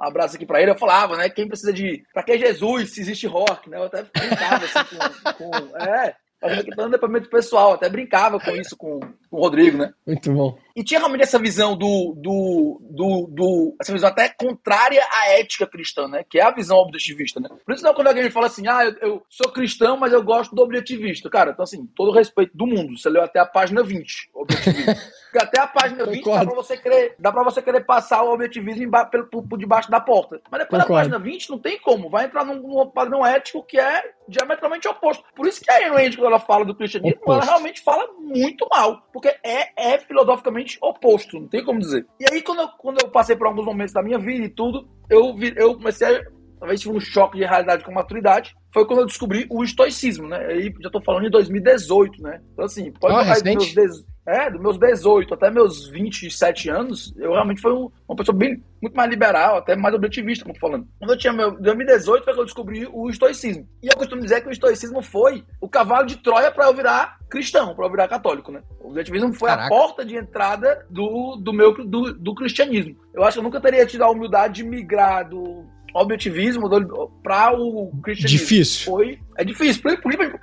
[SPEAKER 3] um abraço aqui pra ele, eu falava, né? Quem precisa de. Pra que Jesus se existe rock, né? Eu até brincava assim com. com é, fazendo aqui dando depoimento pessoal, até brincava com isso com, com o Rodrigo, né?
[SPEAKER 2] Muito bom.
[SPEAKER 3] E tinha realmente essa visão do, do, do, do, essa visão até contrária à ética cristã, né? Que é a visão objetivista, né? Por isso não quando alguém fala assim, ah, eu, eu, sou cristão, mas eu gosto do objetivista. Cara, então assim, todo o respeito do mundo. Você leu até a página 20, objetivismo. (laughs) Porque até a página 20 dá pra, você querer, dá pra você querer passar o objetivismo por, por, por debaixo da porta. Mas depois Concordo. da página 20 não tem como. Vai entrar num, num, padrão ético que é diametralmente oposto. Por isso que a Ayn quando ela fala do cristianismo, oposto. ela realmente fala muito mal. Porque é, é filosoficamente oposto, não tem como dizer. E aí, quando eu, quando eu passei por alguns momentos da minha vida e tudo, eu, eu comecei a. Talvez tive um choque de realidade com maturidade. Foi quando eu descobri o estoicismo, né? Aí já tô falando em 2018, né? Então, assim, pode oh,
[SPEAKER 2] dos
[SPEAKER 3] meus, é, dos meus 18 até meus 27 anos, eu realmente fui um, uma pessoa bem, muito mais liberal, até mais objetivista, como tô falando. Quando eu tinha meu 2018 foi que eu descobri o estoicismo. E eu costumo dizer que o estoicismo foi o cavalo de Troia para eu virar cristão, para eu virar católico, né? O objetivismo foi Caraca. a porta de entrada do, do meu do, do cristianismo. Eu acho que eu nunca teria tido a humildade de migrar do objetivismo para o cristianismo.
[SPEAKER 2] Difícil.
[SPEAKER 3] Foi, é difícil. Por, por, por,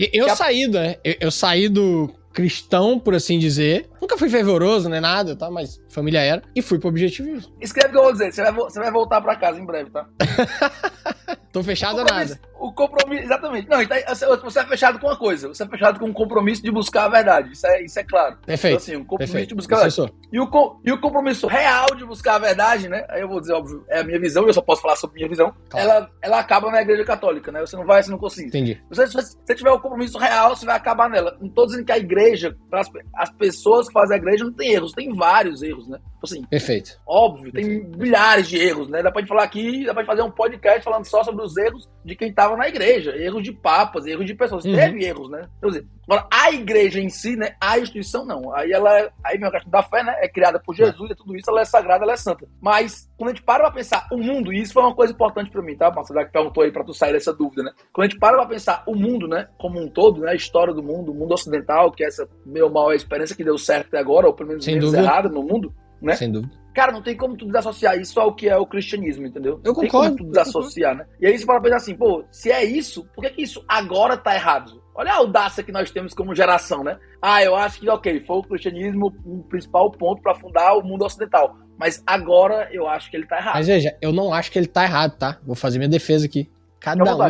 [SPEAKER 3] é
[SPEAKER 2] eu, saí, né? Eu, eu saí do cristão, por assim dizer. Nunca fui fervoroso, nem nada, tá? Mas família era. E fui pro objetivismo.
[SPEAKER 3] Escreve o que eu vou dizer. Você vai, você vai voltar pra casa em breve, tá? (laughs)
[SPEAKER 2] Tô fechado a nada.
[SPEAKER 3] O compromisso, exatamente. Não, então, você é fechado com uma coisa. Você é fechado com um compromisso de buscar a verdade. Isso é, isso é claro.
[SPEAKER 2] Perfeito.
[SPEAKER 3] Então, assim, um compromisso
[SPEAKER 2] Perfeito.
[SPEAKER 3] de buscar a verdade. E o, e o compromisso real de buscar a verdade, né? Aí eu vou dizer, óbvio, é a minha visão, eu só posso falar sobre a minha visão. Claro. Ela, ela acaba na igreja católica, né? Você não vai, você não consegue.
[SPEAKER 2] Entendi.
[SPEAKER 3] Se você, se você tiver o compromisso real, você vai acabar nela. Não tô dizendo que a igreja, as, as pessoas que fazem a igreja não tem erros, tem vários erros, né? Tipo assim,
[SPEAKER 2] Perfeito.
[SPEAKER 3] Óbvio, tem milhares de erros, né? Dá pra gente falar aqui, dá pra gente fazer um podcast falando só sobre os erros de quem estava na igreja, erros de papas, erros de pessoas. Uhum. Teve erros, né? Quer dizer, agora, a igreja em si, né? A instituição não. Aí ela, é, aí meu questão da fé, né? É criada por Jesus, é tudo isso, ela é sagrada, ela é santa. Mas quando a gente para pra pensar o mundo, e isso foi uma coisa importante para mim, tá? Marcelo, que perguntou aí para tu sair dessa dúvida, né? Quando a gente para pra pensar o mundo, né? Como um todo, né? A história do mundo, o mundo ocidental, que é essa meio mal a experiência que deu certo até agora, ou pelo menos menos errada no mundo, né?
[SPEAKER 2] Sem dúvida.
[SPEAKER 3] Cara, não tem como tu desassociar isso ao que é o cristianismo, entendeu?
[SPEAKER 2] Eu
[SPEAKER 3] concordo.
[SPEAKER 2] Tem como
[SPEAKER 3] tu desassociar, né? E aí você fala pensar assim, pô, se é isso, por que, que isso agora tá errado? Olha a audácia que nós temos como geração, né? Ah, eu acho que, ok, foi o cristianismo o principal ponto para fundar o mundo ocidental. Mas agora eu acho que ele tá errado.
[SPEAKER 2] Mas veja, eu não acho que ele tá errado, tá? Vou fazer minha defesa aqui. Cada um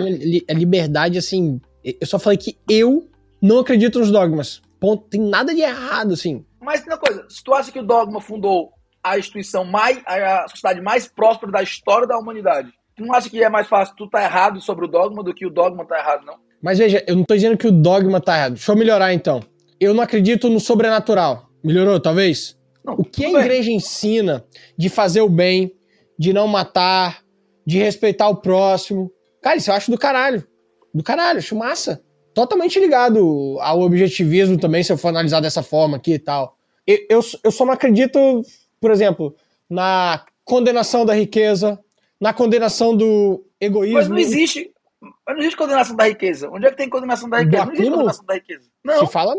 [SPEAKER 2] é liberdade, assim. Eu só falei que eu não acredito nos dogmas. Ponto. Tem nada de errado, assim.
[SPEAKER 3] Mas tem uma coisa, se tu acha que o dogma fundou a instituição mais, a sociedade mais próspera da história da humanidade, tu não acha que é mais fácil tu tá errado sobre o dogma do que o dogma tá errado, não?
[SPEAKER 2] Mas veja, eu não tô dizendo que o dogma tá errado. Deixa eu melhorar então. Eu não acredito no sobrenatural. Melhorou, talvez? Não, o que a igreja ensina de fazer o bem, de não matar, de respeitar o próximo. Cara, isso eu acho do caralho. Do caralho, acho massa totalmente ligado ao objetivismo também, se eu for analisar dessa forma aqui e tal. Eu, eu, eu só não acredito, por exemplo, na condenação da riqueza, na condenação do egoísmo. Mas
[SPEAKER 3] não existe. Mas não existe condenação da riqueza. Onde é que tem condenação da riqueza? Não existe condenação da riqueza. Não.
[SPEAKER 2] Se fala.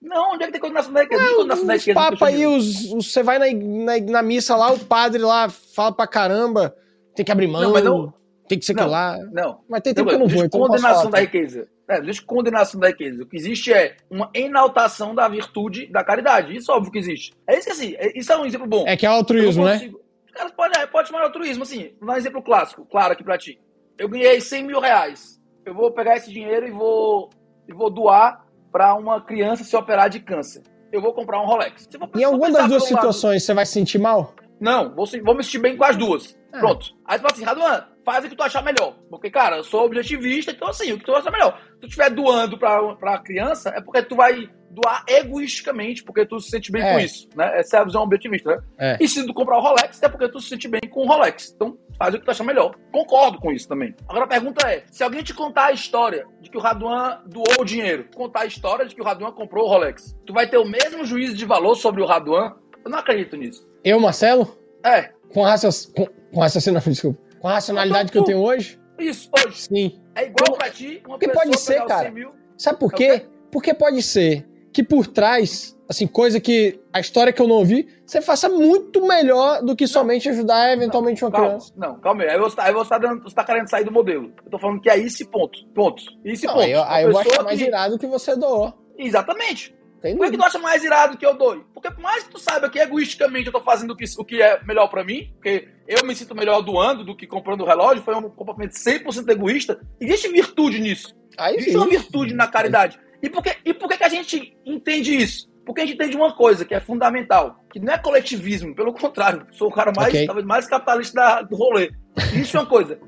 [SPEAKER 3] Não, onde é que tem condenação da riqueza? Não, condenação da riqueza.
[SPEAKER 2] Papa aí, os, os, você vai na, na, na, missa lá, o padre lá fala pra caramba, tem que abrir mão. Não, não. Tem que ser não, lá.
[SPEAKER 3] Não.
[SPEAKER 2] Mas tem tempo não, que eu não vou.
[SPEAKER 3] Então condenação da riqueza. É, não existe condenação da riqueza. O que existe é uma enaltação da virtude da caridade. Isso é óbvio que existe. É isso que assim, é, isso é um exemplo bom.
[SPEAKER 2] É que é altruísmo, né?
[SPEAKER 3] Cara, pode, é, pode chamar altruísmo, assim. Vou dar um exemplo clássico, claro aqui pra ti. Eu ganhei 100 mil reais. Eu vou pegar esse dinheiro e vou, e vou doar para uma criança se operar de câncer. Eu vou comprar um Rolex.
[SPEAKER 2] em alguma das duas situações, lado, você vai se sentir mal?
[SPEAKER 3] Não, vou, vou me sentir bem com as duas. Ah. Pronto. Aí você fala assim, Raduan, faz o que tu achar melhor. Porque, cara, eu sou objetivista, então assim, o que tu achar melhor. Se tu estiver doando pra, pra criança, é porque tu vai doar egoisticamente, porque tu se sente bem é. com isso, né? Essa é a visão objetivista, né? É. E se tu comprar o Rolex, é porque tu se sente bem com o Rolex. Então, faz o que tu achar melhor. Concordo com isso também. Agora a pergunta é, se alguém te contar a história de que o Raduan doou o dinheiro, contar a história de que o Raduan comprou o Rolex, tu vai ter o mesmo juízo de valor sobre o Raduan? Eu não acredito nisso.
[SPEAKER 2] Eu, Marcelo?
[SPEAKER 3] É.
[SPEAKER 2] Com, raciocínio, com, com raciocínio, desculpa. Com a racionalidade que eu tenho hoje?
[SPEAKER 3] Isso, hoje.
[SPEAKER 2] Sim.
[SPEAKER 3] É igual pra ti,
[SPEAKER 2] uma Porque pode ser, cara. Mil... Sabe por é quê? Porque pode ser que por trás, assim, coisa que a história que eu não ouvi, você faça muito melhor do que somente ajudar eventualmente
[SPEAKER 3] não,
[SPEAKER 2] uma criança.
[SPEAKER 3] Não, calma aí. Aí você, tá, aí você, tá dando, você tá querendo sair do modelo. Eu tô falando que é esse ponto. Ponto. Esse não, ponto.
[SPEAKER 2] Aí eu, aí eu vou achar mais que... irado que você doou.
[SPEAKER 3] Exatamente. Tem Por que tu acha mais irado que eu dou? Porque por mais que tu saiba que egoisticamente eu tô fazendo o que, o que é melhor para mim, porque eu me sinto melhor doando do que comprando o relógio, foi um comportamento 100% egoísta, existe virtude nisso. Aí existe uma virtude na caridade. E por, que, e por que, que a gente entende isso? Porque a gente entende uma coisa que é fundamental, que não é coletivismo, pelo contrário, sou o cara mais, okay. talvez mais capitalista da, do rolê. Isso é uma coisa.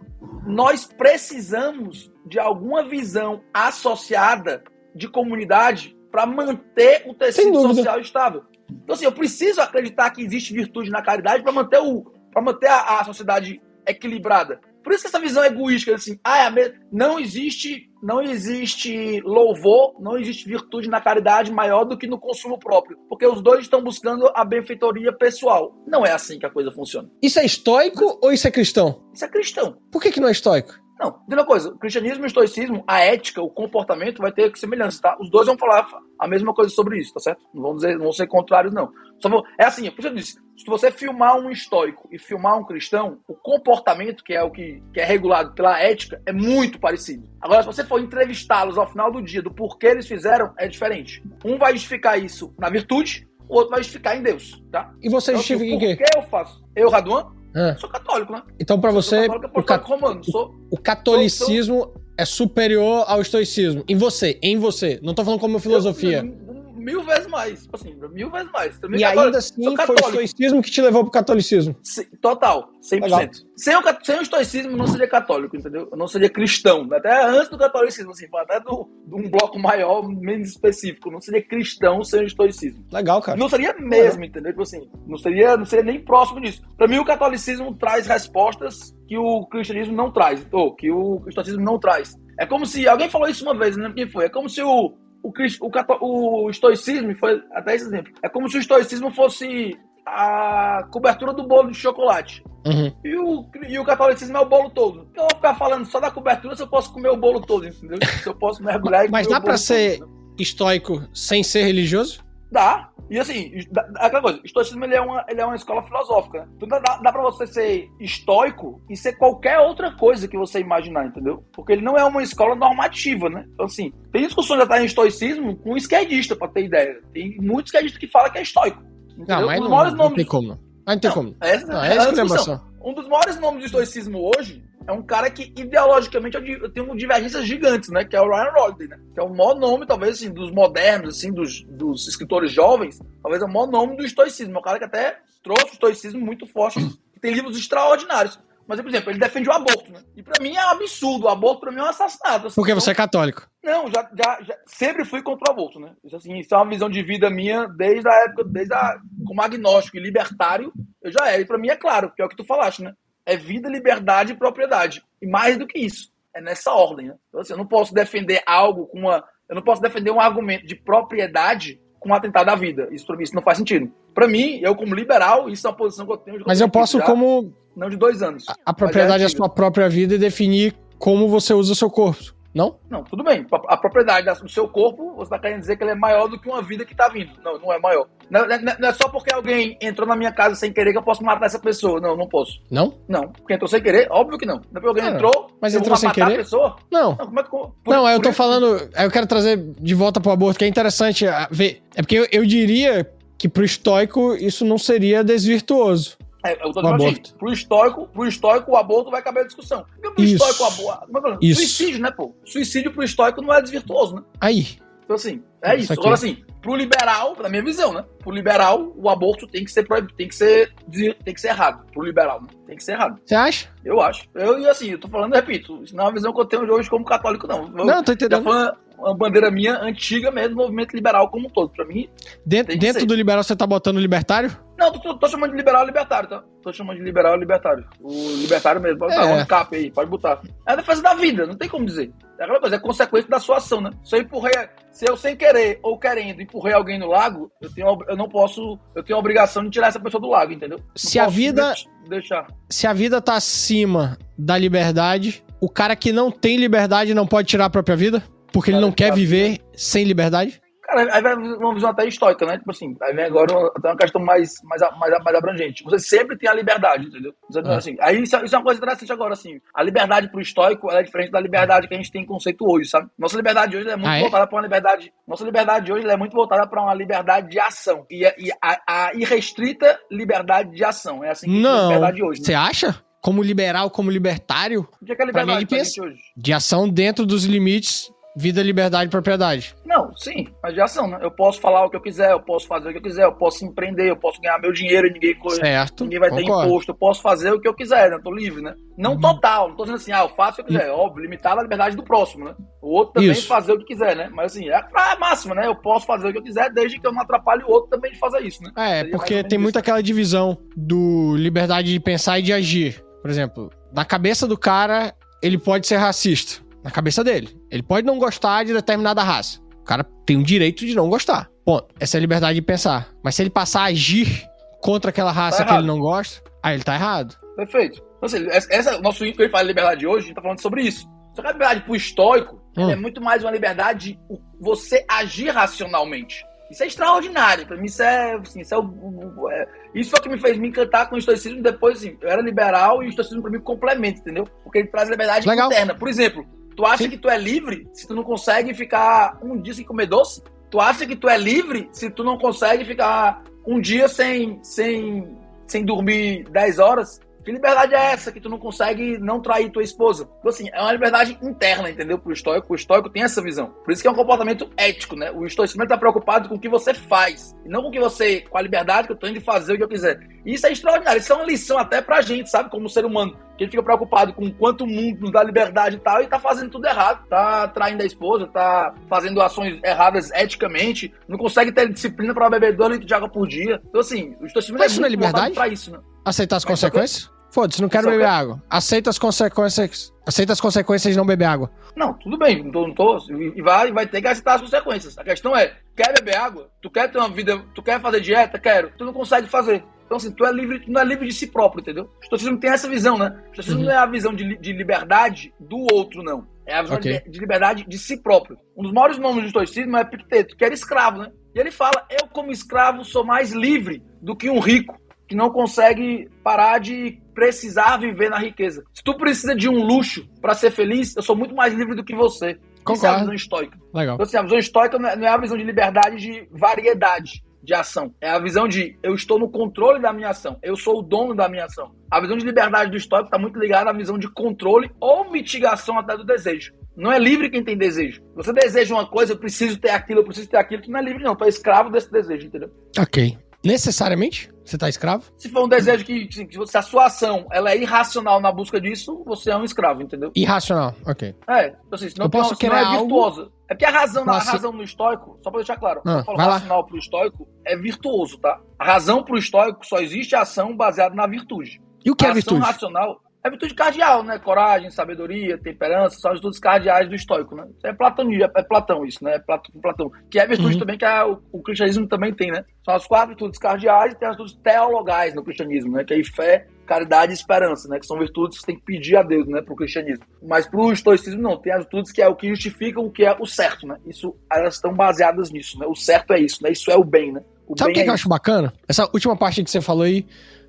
[SPEAKER 3] Nós precisamos de alguma visão associada de comunidade para manter o tecido social estável. Então, assim, eu preciso acreditar que existe virtude na caridade para manter, o, manter a, a, sociedade equilibrada. Por isso que essa visão egoísta, assim, ah, é não existe não existe louvor, não existe virtude na caridade maior do que no consumo próprio, porque os dois estão buscando a benfeitoria pessoal. Não é assim que a coisa funciona.
[SPEAKER 2] Isso é estoico ou isso é cristão?
[SPEAKER 3] Isso é cristão.
[SPEAKER 2] Por que, que não é estoico?
[SPEAKER 3] Não, tem uma coisa, o cristianismo e o estoicismo, a ética, o comportamento vai ter semelhança, tá? Os dois vão falar a mesma coisa sobre isso, tá certo? Não vão dizer, não vão ser contrários, não. Só vou, é assim, por isso eu disse, se você filmar um estoico e filmar um cristão, o comportamento, que é o que, que é regulado pela ética, é muito parecido. Agora, se você for entrevistá-los ao final do dia do porquê eles fizeram, é diferente. Um vai justificar isso na virtude, o outro vai justificar em Deus, tá?
[SPEAKER 2] E você então, justifica
[SPEAKER 3] assim,
[SPEAKER 2] em
[SPEAKER 3] quê? eu faço? Eu, Raduan, é. Sou católico, né?
[SPEAKER 2] Então, para você, o, cat... romano, sou... o catolicismo sou... é superior ao estoicismo. Em você, em você. Não tô falando como filosofia.
[SPEAKER 3] Eu, mil vezes mais. Tipo assim, mil vezes mais.
[SPEAKER 2] Também e ainda assim foi o estoicismo que te levou pro catolicismo.
[SPEAKER 3] Total, 100%. Legal. Sem o, sem o estoicismo, não seria católico, entendeu? Eu não seria cristão. Até antes do catolicismo, assim, até do, de um bloco maior, menos específico. Não seria cristão sem o estoicismo.
[SPEAKER 2] Legal, cara.
[SPEAKER 3] Não seria mesmo, entendeu? Tipo assim, não seria, não seria nem próximo disso. Pra mim, o catolicismo traz respostas que o cristianismo não traz, ou que o estoicismo não traz. É como se, alguém falou isso uma vez, não lembro quem foi, é como se o, o, o, o estoicismo, foi até esse exemplo, é como se o estoicismo fosse a cobertura do bolo de chocolate. Uhum. E, o, e o catolicismo é o bolo todo. Então eu vou ficar falando só da cobertura se eu posso comer o bolo todo, entendeu? Se eu posso mergulhar
[SPEAKER 2] e Mas dá pra ser todo, estoico sem ser religioso?
[SPEAKER 3] Dá. E assim, aquela coisa, estoicismo ele é, uma, ele é uma escola filosófica. Né? Então dá, dá pra você ser estoico e ser qualquer outra coisa que você imaginar, entendeu? Porque ele não é uma escola normativa, né? Então assim, tem discussões até em estoicismo com esquerdista, pra ter ideia. Tem muitos esquerdistas que falam que é estoico.
[SPEAKER 2] Entendeu? Não, mas não, não, não tem como. Mas não tem não, como.
[SPEAKER 3] Essa, não, é, é Um dos maiores nomes do estoicismo hoje é um cara que ideologicamente eu tenho divergências gigantes, né? Que é o Ryan Holiday, né? Que é o maior nome, talvez, assim, dos modernos, assim, dos, dos escritores jovens, talvez é o maior nome do estoicismo. É um cara que até trouxe o estoicismo muito forte, tem livros extraordinários. Mas, por exemplo, ele defende o aborto, né? E pra mim é um absurdo. O aborto pra mim é um assassinato.
[SPEAKER 2] Assim, Porque você é católico.
[SPEAKER 3] Não, já, já, já, sempre fui contra o aborto, né? Isso, assim, isso é uma visão de vida minha desde a época, desde a, como agnóstico e libertário, eu já era. E pra mim é claro, que é o que tu falaste, né? É vida, liberdade e propriedade. E mais do que isso, é nessa ordem. Né? Então, assim, eu não posso defender algo com uma. Eu não posso defender um argumento de propriedade com um atentado à vida. Isso para mim isso não faz sentido. Para mim, eu como liberal, isso é uma posição que eu tenho.
[SPEAKER 2] Mas eu posso já, como
[SPEAKER 3] não de dois anos.
[SPEAKER 2] A, a propriedade é a sua própria vida e definir como você usa o seu corpo. Não?
[SPEAKER 3] Não, tudo bem. A propriedade do seu corpo, você está querendo dizer que ele é maior do que uma vida que está vindo. Não, não é maior. Não, não, não, é só porque alguém entrou na minha casa sem querer que eu posso matar essa pessoa. Não, não posso.
[SPEAKER 2] Não?
[SPEAKER 3] Não. Porque entrou sem querer? Óbvio que não. Não é porque alguém entrou.
[SPEAKER 2] Mas entrou sem querer? A
[SPEAKER 3] pessoa?
[SPEAKER 2] Não. Não, como é que, por, não eu tô isso... falando. Eu quero trazer de volta pro aborto, que é interessante ver. É porque eu, eu diria que pro estoico isso não seria desvirtuoso.
[SPEAKER 3] É, eu tô dizendo assim, pro histórico, pro histórico o aborto vai caber a discussão. Porque pro Isso. histórico o aborto. É suicídio, né, pô? Suicídio pro histórico não é desvirtuoso, né?
[SPEAKER 2] Aí.
[SPEAKER 3] Então, assim, é isso. isso. Agora, assim, pro liberal, na minha visão, né? Pro liberal, o aborto tem que ser tem que ser, tem que ser errado. Pro liberal, né? Tem que ser errado.
[SPEAKER 2] Você acha?
[SPEAKER 3] Eu acho. Eu, e assim, eu tô falando, repito, isso não é uma visão que eu tenho hoje como católico, não. Eu,
[SPEAKER 2] não, tô entendendo.
[SPEAKER 3] Já uma bandeira minha antiga mesmo, movimento liberal como um todo. Pra mim.
[SPEAKER 2] Dentro, dentro do liberal você tá botando libertário?
[SPEAKER 3] Não, tô, tô, chamando de liberal libertário, tá? Tô chamando de liberal libertário. O libertário mesmo. Pode botar é. um cap aí, pode botar. É a defesa da vida, não tem como dizer. É aquela coisa, é consequência da sua ação, né? Se eu empurrei, se eu sem querer ou querendo empurrei alguém no lago, eu, tenho, eu não posso, eu tenho a obrigação de tirar essa pessoa do lago, entendeu? Não
[SPEAKER 2] se a vida deixar. Se a vida tá acima da liberdade, o cara que não tem liberdade não pode tirar a própria vida? Porque ele não quer viver sem liberdade?
[SPEAKER 3] Cara, aí vai uma visão até histórica, né? Tipo assim, aí vem agora uma, uma questão mais, mais, mais, mais abrangente. Você sempre tem a liberdade, entendeu? É. Assim, aí isso, isso, é uma coisa interessante agora, assim. A liberdade pro estoico é diferente da liberdade que a gente tem em conceito hoje, sabe? Nossa liberdade hoje é muito ah, é? voltada para uma liberdade. Nossa liberdade hoje é muito voltada para uma liberdade de ação. E, e a, a, irrestrita liberdade de ação. É assim que
[SPEAKER 2] não. a liberdade hoje. Você né? acha? Como liberal, como libertário?
[SPEAKER 3] O que é, que é liberdade mim, pensa, hoje?
[SPEAKER 2] De ação dentro dos limites Vida, liberdade e propriedade.
[SPEAKER 3] Não, sim, mas de ação, né? Eu posso falar o que eu quiser, eu posso fazer o que eu quiser, eu posso empreender, eu posso ganhar meu dinheiro e ninguém,
[SPEAKER 2] certo,
[SPEAKER 3] ninguém vai concordo. ter imposto, eu posso fazer o que eu quiser, né? Eu tô livre, né? Não uhum. total, não tô dizendo assim, ah, eu faço o que eu quiser, uhum. óbvio, limitado a liberdade do próximo, né? O outro também isso. fazer o que quiser, né? Mas assim, é a máxima, né? Eu posso fazer o que eu quiser, desde que eu não atrapalhe o outro também de fazer isso, né?
[SPEAKER 2] É, Seria porque tem muito aquela divisão do liberdade de pensar e de agir. Por exemplo, na cabeça do cara, ele pode ser racista na cabeça dele. Ele pode não gostar de determinada raça. O cara tem o direito de não gostar. Ponto. Essa é a liberdade de pensar. Mas se ele passar a agir contra aquela raça tá que ele não gosta, aí ele tá errado.
[SPEAKER 3] Perfeito. Então, assim, essa, nosso que ele fala de liberdade hoje, a gente tá falando sobre isso. Só que a liberdade pro estoico hum. é muito mais uma liberdade de você agir racionalmente. Isso é extraordinário. Pra mim, isso é. Assim, isso, é, é, isso foi o que me fez me encantar com o estoicismo. Depois, assim, eu era liberal e o estoicismo pra mim complementa, entendeu? Porque ele traz liberdade Legal. interna. Por exemplo, Tu acha Sim. que tu é livre se tu não consegue ficar um dia sem comer doce? Tu acha que tu é livre se tu não consegue ficar um dia sem, sem, sem dormir 10 horas? Que liberdade é essa que tu não consegue não trair tua esposa? Então, assim, é uma liberdade interna, entendeu? Pro estoico. O estoico tem essa visão. Por isso que é um comportamento ético, né? O estoicismo tá preocupado com o que você faz. E não com o que você, com a liberdade que eu tenho de fazer o que eu quiser. E isso é extraordinário. Isso é uma lição até pra gente, sabe? Como ser humano. Que gente fica preocupado com quanto o mundo nos dá liberdade e tal, e tá fazendo tudo errado. Tá traindo a esposa, tá fazendo ações erradas eticamente, não consegue ter disciplina para beber dois litros de água por dia. Então, assim, o estoicismo
[SPEAKER 2] Mas isso não é liberdade?
[SPEAKER 3] pra isso, né?
[SPEAKER 2] Aceitar as consequências? Foda-se, não quero beber água. Aceita as consequências. Aceita as consequências de não beber água.
[SPEAKER 3] Não, tudo bem, não tô, não tô. E vai, vai ter que aceitar as consequências. A questão é, quer beber água? Tu quer ter uma vida. Tu quer fazer dieta? Quero. Tu não consegue fazer. Então, assim, tu é livre, tu não é livre de si próprio, entendeu? O estoicismo tem essa visão, né? O estoicismo uhum. não é a visão de, de liberdade do outro, não. É a visão okay. de, de, liberdade de si próprio. Um dos maiores nomes do estoicismo é Epicteto, que era escravo, né? E ele fala: Eu, como escravo, sou mais livre do que um rico que não consegue parar de precisar viver na riqueza. Se tu precisa de um luxo para ser feliz, eu sou muito mais livre do que você. Concordo. Isso é a visão estoica.
[SPEAKER 2] Legal.
[SPEAKER 3] Então, assim, a visão estoica não é, não é a visão de liberdade de variedade de ação. É a visão de eu estou no controle da minha ação. Eu sou o dono da minha ação. A visão de liberdade do estoico está muito ligada à visão de controle ou mitigação até do desejo. Não é livre quem tem desejo. Você deseja uma coisa, eu preciso ter aquilo, eu preciso ter aquilo, tu não é livre, não. Tu é escravo desse desejo, entendeu?
[SPEAKER 2] Ok. Necessariamente? Você tá escravo?
[SPEAKER 3] Se for um desejo que, que, se a sua ação ela é irracional na busca disso, você é um escravo, entendeu?
[SPEAKER 2] Irracional, ok.
[SPEAKER 3] É, então, assim, senão,
[SPEAKER 2] eu posso querer é virtuosa. Algo...
[SPEAKER 3] É porque a razão, a razão no estoico, só pra deixar claro, ah, eu falo racional lá. pro estoico é virtuoso, tá? A razão pro estoico só existe a ação baseada na virtude.
[SPEAKER 2] E o que
[SPEAKER 3] a
[SPEAKER 2] é virtude?
[SPEAKER 3] racional é virtude cardial, né? Coragem, sabedoria, temperança, são as virtudes cardeais do estoico, né? É Platão, é Platão isso, né? É Platão. Que é a virtude uhum. também que a, o, o, cristianismo também tem, né? São as quatro virtudes cardeais e tem as virtudes teologais no cristianismo, né? Que é fé, caridade e esperança, né? Que são virtudes que você tem que pedir a Deus, né? Pro cristianismo. Mas pro estoicismo não, tem as virtudes que é o que justificam o que é o certo, né? Isso, elas estão baseadas nisso, né? O certo é isso, né? Isso é o bem, né?
[SPEAKER 2] O Sabe o que, é que eu acho bacana? Essa última parte que você falou aí,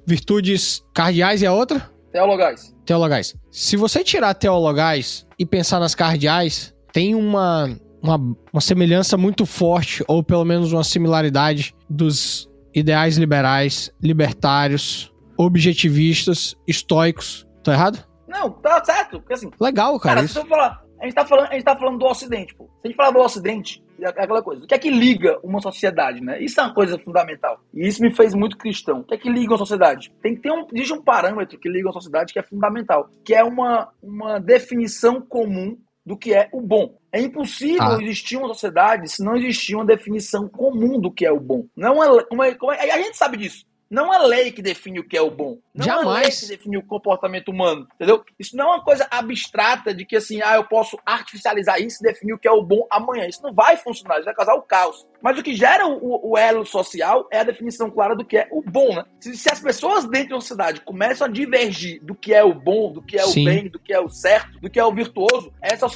[SPEAKER 2] virtudes cardeais e a outra?
[SPEAKER 3] Teologais.
[SPEAKER 2] Teologais. Se você tirar teologais e pensar nas cardeais, tem uma, uma, uma semelhança muito forte, ou pelo menos uma similaridade, dos ideais liberais, libertários, objetivistas, estoicos. Tô errado?
[SPEAKER 3] Não, tá certo. Porque, assim,
[SPEAKER 2] Legal, cara. cara
[SPEAKER 3] isso. Se eu falar, a gente tá falando, a gente tá falando do Ocidente, pô. Se a gente falar do Ocidente, aquela coisa. O que é que liga uma sociedade, né? Isso é uma coisa fundamental. E isso me fez muito cristão. O que é que liga uma sociedade? Tem que ter um, existe um parâmetro que liga uma sociedade que é fundamental, que é uma, uma definição comum do que é o bom. É impossível ah. existir uma sociedade se não existir uma definição comum do que é o bom. Não é, como é, é, a gente sabe disso. Não é lei que define o que é o bom. Não
[SPEAKER 2] Jamais.
[SPEAKER 3] é que define o comportamento humano, entendeu? Isso não é uma coisa abstrata de que assim, ah, eu posso artificializar isso e definir o que é o bom amanhã. Isso não vai funcionar, isso vai causar o caos. Mas o que gera o, o elo social é a definição clara do que é o bom, né? Se, se, as pessoas dentro de uma cidade começam a divergir do que é o bom, do que é Sim. o bem, do que é o certo, do que é o virtuoso, essa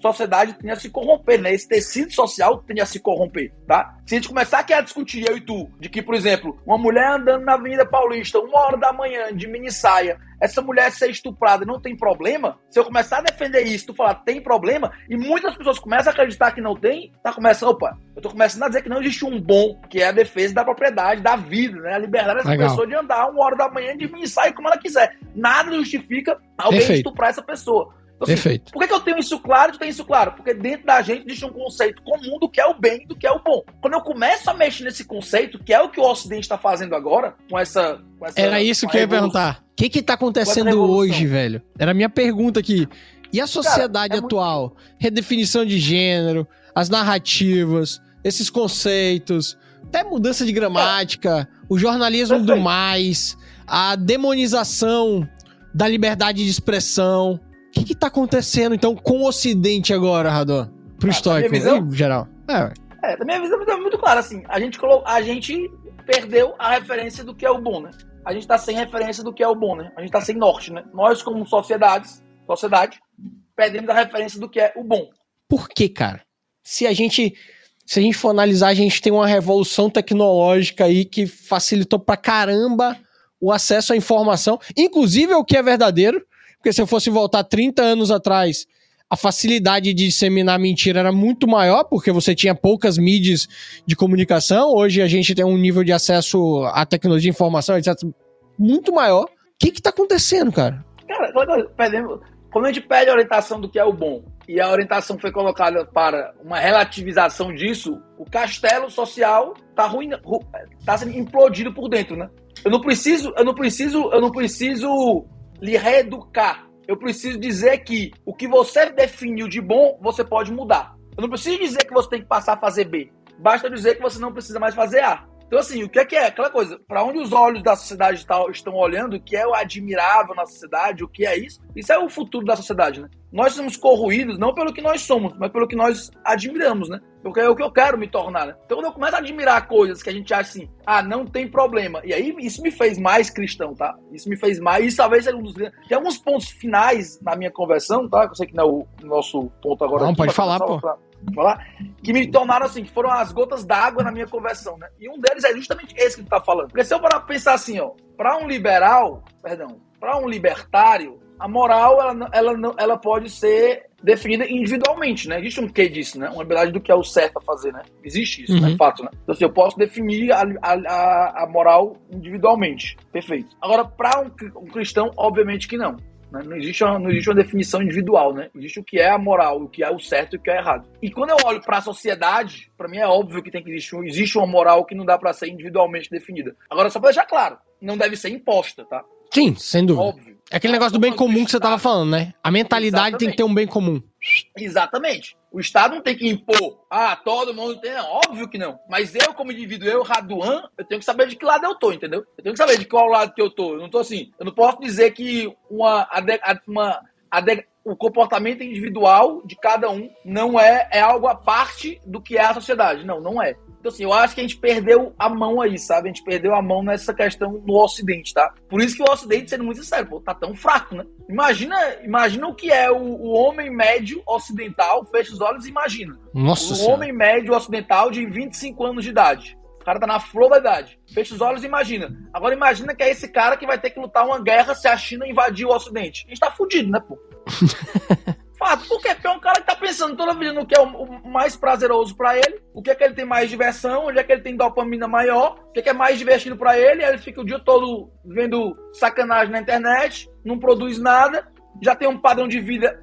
[SPEAKER 3] sociedade tende a se corromper, né? Esse tecido social tende a se corromper, tá? Se a gente começar aqui a discutir, eu e tu, de que, por exemplo, uma mulher andando na Avenida Paulista, uma hora da manhã, de mini saia, essa mulher ser estuprada não tem problema, se eu começar a defender isso, tu falar tem problema, e muitas pessoas começam a acreditar que não tem, tá começando, opa, eu tô começando a dizer que não existe um bom, que é a defesa da propriedade, da vida, né? A liberdade dessa Legal. pessoa de andar uma hora da manhã de mini saia como ela quiser. Nada justifica alguém Perfeito. estuprar essa pessoa.
[SPEAKER 2] Então, assim, Perfeito.
[SPEAKER 3] Por que, que, eu tenho isso claro e tu tem isso claro? Porque dentro da gente existe um conceito comum do que é o bem e do que é o bom. Quando eu começo a mexer nesse conceito, que é o que o Ocidente está fazendo agora, com essa. Com essa
[SPEAKER 2] Era isso que eu ia perguntar. O que que tá acontecendo hoje, velho? Era a minha pergunta aqui. E a sociedade Cara, é atual? Muito... Redefinição de gênero, as narrativas, esses conceitos, até mudança de gramática, é. o jornalismo Perfeito. do mais, a demonização da liberdade de expressão. O que, que tá acontecendo, então, com o Ocidente agora, Radon? Pro ah, histórico, em geral.
[SPEAKER 3] É, é, da minha visão é muito clara, assim, a gente, colocou, a gente perdeu a referência do que é o bom, né? A gente tá sem referência do que é o bom, né? A gente tá sem norte, né? Nós, como sociedades, sociedade, perdemos a referência do que é o bom.
[SPEAKER 2] Por que, cara? Se a gente se a gente for analisar, a gente tem uma revolução tecnológica aí que facilitou pra caramba o acesso à informação, inclusive o que é verdadeiro, porque se eu fosse voltar 30 anos atrás, a facilidade de disseminar mentira era muito maior, porque você tinha poucas mídias de comunicação. Hoje a gente tem um nível de acesso à tecnologia de informação, etc., muito maior. que que tá acontecendo, cara?
[SPEAKER 3] Cara, quando a gente pede a orientação do que é o bom e a orientação foi colocada para uma relativização disso, o castelo social tá ruim, tá sendo implodido por dentro, né? Eu não preciso, eu não preciso, eu não preciso lhe reeducar. Eu preciso dizer que o que você definiu de bom, você pode mudar. Eu não preciso dizer que você tem que passar a fazer B. Basta dizer que você não precisa mais fazer A. Então, assim, o que é que é? Aquela coisa, para onde os olhos da sociedade estão olhando, o que é o admirável na sociedade, o que é isso, isso é o futuro da sociedade, né? Nós somos corroídos não pelo que nós somos, mas pelo que nós admiramos, né? Porque é o que eu quero me tornar, né? Então, quando eu começo a admirar coisas que a gente acha assim, ah, não tem problema. E aí, isso me fez mais cristão, tá? Isso me fez mais. Isso talvez seja um dos. Tem alguns pontos finais na minha conversão, tá? Eu sei que não é o nosso ponto agora.
[SPEAKER 2] Não, aqui, pode falar, pô.
[SPEAKER 3] Pra falar, que me tornaram assim, que foram as gotas d'água na minha conversão, né? E um deles é justamente esse que tu tá falando. Porque se eu parar pra pensar assim, ó, pra um liberal, perdão, pra um libertário, a moral, ela, ela, ela, pode ser definida individualmente, né? Existe um quê disso, né? Uma habilidade do que é o certo a fazer, né? Existe isso, né? uhum. né? Fato, né? Então, assim, eu posso definir a, a, a moral individualmente. Perfeito. Agora, para um, um cristão, obviamente que não. Né? Não, existe uma, não existe uma definição individual, né? Existe o que é a moral, o que é o certo e o que é errado. E quando eu olho para a sociedade, para mim é óbvio que tem que existir, existe uma moral que não dá para ser individualmente definida. Agora, só para deixar claro, não deve ser imposta, tá?
[SPEAKER 2] Sim, sem dúvida. Óbvio. É aquele negócio do bem comum que você tava falando, né? A mentalidade Exatamente. tem que ter um bem comum.
[SPEAKER 3] Exatamente. O Estado não tem que impor. Ah, todo mundo tem. Não, óbvio que não. Mas eu, como indivíduo, eu, Raduan, eu tenho que saber de que lado eu tô, entendeu? Eu tenho que saber de qual lado que eu tô. Eu não tô assim. Eu não posso dizer que uma, uma, o comportamento individual de cada um não é, é algo à parte do que é a sociedade. Não, não é. Então, assim, eu acho que a gente perdeu a mão aí, sabe? A gente perdeu a mão nessa questão no Ocidente, tá? Por isso que o Ocidente, sendo muito sincero, pô, tá tão fraco, né? Imagina, imagina o que é o, o homem médio ocidental, fecha os olhos e imagina.
[SPEAKER 2] Nossa
[SPEAKER 3] O senhora. homem médio ocidental de 25 anos de idade. O cara tá na flor da idade. Fecha os olhos e imagina. Agora imagina que é esse cara que vai ter que lutar uma guerra se a China invadir o Ocidente. A gente tá fudido, né, pô? (laughs) Fato? Porque é um cara que tá pensando toda vida no que é o, mais prazeroso para ele, o que é que ele tem mais diversão, onde é que ele tem dopamina maior, o que é que é mais divertido para ele, aí ele fica o dia todo vendo sacanagem na internet, não produz nada, já tem um padrão de vida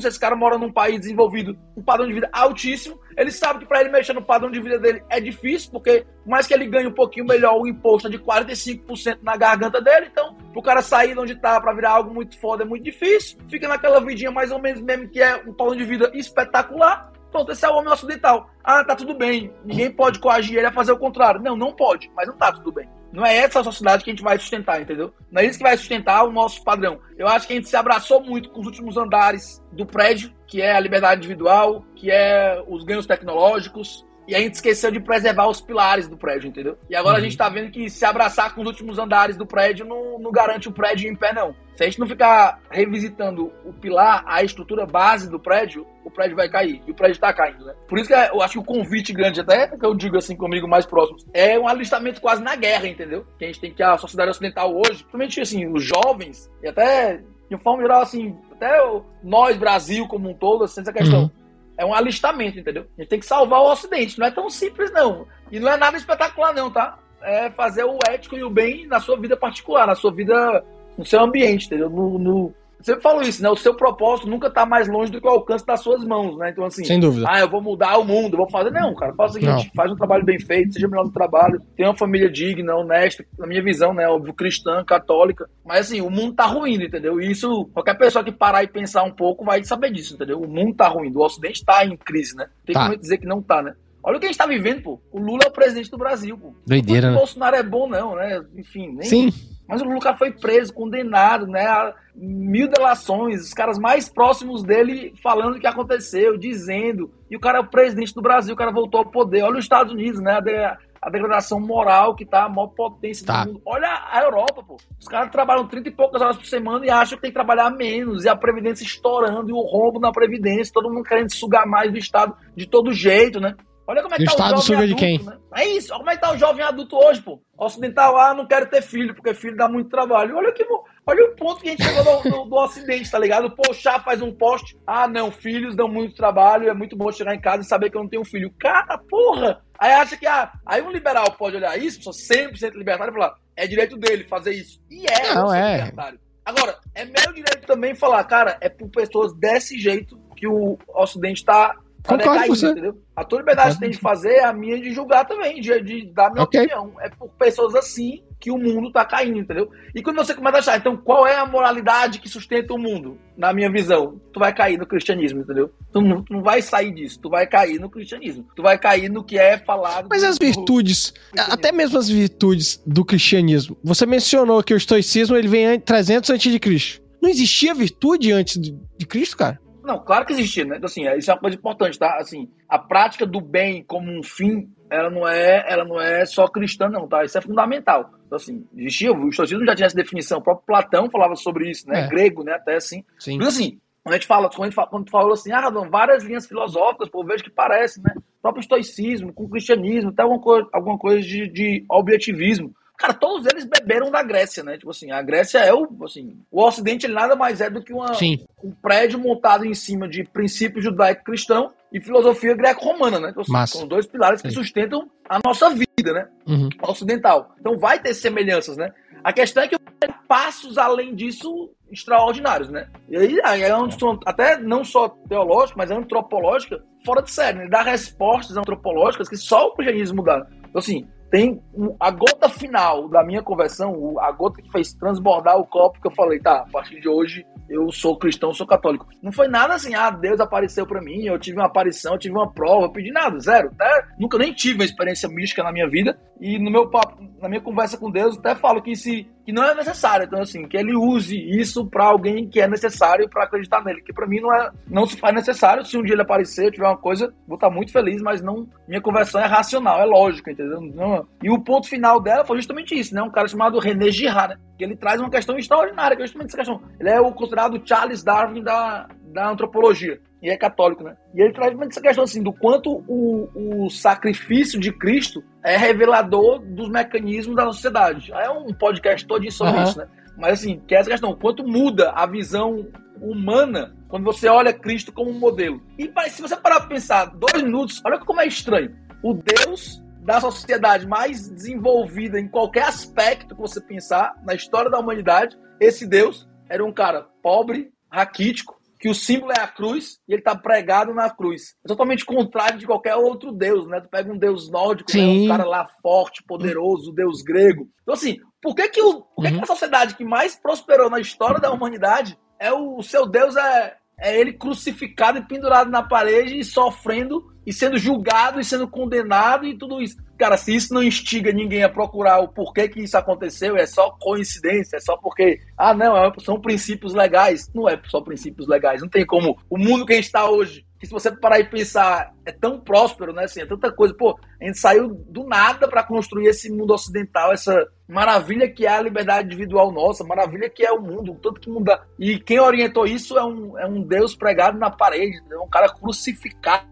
[SPEAKER 3] Se esse cara mora num país desenvolvido, um padrão de vida altíssimo. Ele sabe que para ele mexer no padrão de vida dele é difícil, porque por mais que ele ganhe um pouquinho melhor, o imposto é de 45% na garganta dele. Então, pro cara sair de onde tá para virar algo muito foda é muito difícil. Fica naquela vidinha mais ou menos mesmo que é um padrão de vida espetacular. Pronto, esse é o homem ocidental. Ah, tá tudo bem. Ninguém pode coagir ele a fazer o contrário. Não, não pode, mas não tá tudo bem. Não é essa a sociedade que a gente vai sustentar, entendeu? Não é isso que vai sustentar o nosso padrão. Eu acho que a gente se abraçou muito com os últimos andares do prédio, que é a liberdade individual, que é os ganhos tecnológicos, e a gente esqueceu de preservar os pilares do prédio, entendeu? E agora uhum. a gente tá vendo que se abraçar com os últimos andares do prédio não, não garante o prédio em pé, não. Se a gente não ficar revisitando o pilar, a estrutura base do prédio, o prédio vai cair. E o prédio tá caindo, né? Por isso que eu acho que o convite grande, até que eu digo assim comigo mais próximo, é um alistamento quase na guerra, entendeu? Que a gente tem que a sociedade ocidental hoje, principalmente assim, os jovens, e até de forma geral, assim, até nós, Brasil como um todo, assim, essa questão. Uhum é um alistamento, entendeu? A gente tem que salvar o Ocidente. Não é tão simples, não. E não é nada espetacular, não, tá? É fazer o ético e o bem na sua vida particular, na sua vida, no seu ambiente, entendeu? No, no, sempre falo isso, né? O seu propósito nunca tá mais longe do que o alcance das suas mãos, né? Então, assim,
[SPEAKER 2] Sem dúvida.
[SPEAKER 3] ah, eu vou mudar o mundo, eu vou fazer. Não, cara, faz o seguinte: não. faz um trabalho bem feito, seja melhor no trabalho, tenha uma família digna, honesta, na minha visão, né? Óbvio, cristã, católica. Mas, assim, o mundo tá ruindo, entendeu? E isso, qualquer pessoa que parar e pensar um pouco vai saber disso, entendeu? O mundo tá ruindo, o Ocidente tá em crise, né? Tem tá. como dizer que não tá, né? Olha o que a gente tá vivendo, pô. O Lula é o presidente do Brasil, pô.
[SPEAKER 2] Doideira,
[SPEAKER 3] o
[SPEAKER 2] né?
[SPEAKER 3] O Bolsonaro é bom, não, né? Enfim, nem.
[SPEAKER 2] Sim.
[SPEAKER 3] Mas o Lula foi preso, condenado, né? A mil delações, os caras mais próximos dele falando o que aconteceu, dizendo. E o cara é o presidente do Brasil, o cara voltou ao poder. Olha os Estados Unidos, né? A, a degradação moral que tá a maior potência tá. do mundo. Olha a Europa, pô. Os caras trabalham 30 e poucas horas por semana e acham que tem que trabalhar menos. E a Previdência estourando, e o rombo na Previdência, todo mundo querendo sugar mais do Estado de todo jeito, né? Olha como é que
[SPEAKER 2] tá o
[SPEAKER 3] Estado
[SPEAKER 2] o jovem adulto, de quem?
[SPEAKER 3] Né? É isso, olha como é que tá o jovem adulto hoje, pô. Ocidental, ah, não quero ter filho, porque filho dá muito trabalho. Olha que olha o ponto que a gente chegou do, do, do Ocidente, tá ligado? Poxa, faz um poste. Ah, não, filhos dão muito trabalho, é muito bom chegar em casa e saber que eu não tenho filho. Cara, porra! Aí acha que, ah, aí um liberal pode olhar isso, sou 100% libertário e falar, é direito dele fazer isso. E é,
[SPEAKER 2] Não, é.
[SPEAKER 3] libertário. Agora, é meu direito também falar, cara, é por pessoas desse jeito que o Ocidente tá
[SPEAKER 2] Concordo
[SPEAKER 3] decaindo,
[SPEAKER 2] você.
[SPEAKER 3] entendeu? A tua liberdade que tem de fazer é a minha de julgar também, de, de dar minha
[SPEAKER 2] Ok.
[SPEAKER 3] opinião. É por pessoas assim que o mundo tá caindo, entendeu? E quando você começa a achar, então qual é a moralidade que sustenta o mundo? Na minha visão, tu vai cair no cristianismo, entendeu? Tu não, tu não vai sair disso, tu vai cair no cristianismo. Tu vai cair no que é falado.
[SPEAKER 2] Mas as virtudes, até mesmo as virtudes do cristianismo. Você mencionou que o estoicismo ele vem an- 300 antes de Cristo. Não existia virtude antes de Cristo, cara?
[SPEAKER 3] Não, claro que existia, né? Então, assim, é- isso é uma coisa importante, tá? Assim, a prática do bem como um fim, ela não é, ela não é só cristã, não, tá? Isso é fundamental. Então, assim, existia, o estoicismo já tinha essa definição, o próprio Platão falava sobre isso, né?
[SPEAKER 2] É.
[SPEAKER 3] Grego, né? Até assim.
[SPEAKER 2] Sim.
[SPEAKER 3] Mas, assim, quando a gente fala, quando, a gente fala, quando tu falou assim, ah, Radon, várias linhas filosóficas, pô, vejo que parece, né? O próprio estoicismo, com o cristianismo, até alguma coisa, alguma coisa de, de objetivismo. Cara, todos eles beberam da Grécia, né? Tipo assim, a Grécia é o, assim, o Ocidente ele nada mais é do que uma,
[SPEAKER 2] Sim.
[SPEAKER 3] um prédio montado em cima de princípios judaico-cristão e filosofia greco-romana, né? Então, assim,
[SPEAKER 2] Massa.
[SPEAKER 3] são dois pilares que
[SPEAKER 2] Sim.
[SPEAKER 3] sustentam a nossa vida, né?
[SPEAKER 2] Uhum.
[SPEAKER 3] Ocidental. Então vai ter semelhanças, né? A questão é que tem passos além disso extraordinários, né? E aí, aí é uma discussão até não só teológica, mas antropológica, fora de série, né? Ele dá respostas antropológicas que só o cristianismo dá. Então, assim, tem a gota final da minha conversão, a gota que fez transbordar o copo que eu falei, tá, a partir de hoje eu sou cristão, sou católico. Não foi nada assim, ah, Deus apareceu pra mim, eu tive uma aparição, eu tive uma prova, eu pedi nada, zero. Até, nunca nem tive uma experiência mística na minha vida. E no meu papo, na minha conversa com Deus, até falo que, se, que não é necessário. Então, assim, que ele use isso pra alguém que é necessário pra acreditar nele. Que pra mim não, é, não se faz necessário. Se um dia ele aparecer, tiver uma coisa, vou estar muito feliz, mas não. Minha conversão é racional, é lógica, entendeu? Não- e o ponto final dela foi justamente isso, né? Um cara chamado René Girard? Que ele traz uma questão extraordinária, que é justamente essa questão. Ele é o considerado Charles Darwin da, da antropologia. E é católico, né? E ele traz justamente essa questão assim, do quanto o, o sacrifício de Cristo é revelador dos mecanismos da sociedade. É um podcast todo sobre
[SPEAKER 2] Aham.
[SPEAKER 3] isso, né? Mas assim, que é essa questão, quanto muda a visão humana quando você olha Cristo como um modelo. E se você parar pra pensar dois minutos, olha como é estranho. O Deus da sociedade mais desenvolvida em qualquer aspecto que você pensar na história da humanidade, esse Deus era um cara pobre, raquítico, que o símbolo é a cruz e ele tá pregado na cruz. É totalmente contrário de qualquer outro deus, né? Tu pega um deus nórdico, né? Um cara lá forte, poderoso, o deus grego. Então assim, por que que, o, por que,
[SPEAKER 2] Uhum.
[SPEAKER 3] que a sociedade que mais prosperou na história da humanidade é o, o seu deus é é ele crucificado e pendurado na parede e sofrendo e sendo julgado e sendo condenado e tudo isso. Cara, se isso não instiga ninguém a procurar o porquê que isso aconteceu, é só coincidência, é só porque, ah, não, é- são princípios legais. Não é só princípios legais. Não tem como. O mundo que a gente está hoje, que se você parar e pensar, é tão próspero, né? Assim, é tanta coisa. Pô, a gente saiu do nada para construir esse mundo ocidental, essa maravilha que é a liberdade individual nossa, maravilha que é o mundo, tanto que muda. E quem orientou isso é um, é um Deus pregado na parede, é um cara crucificado,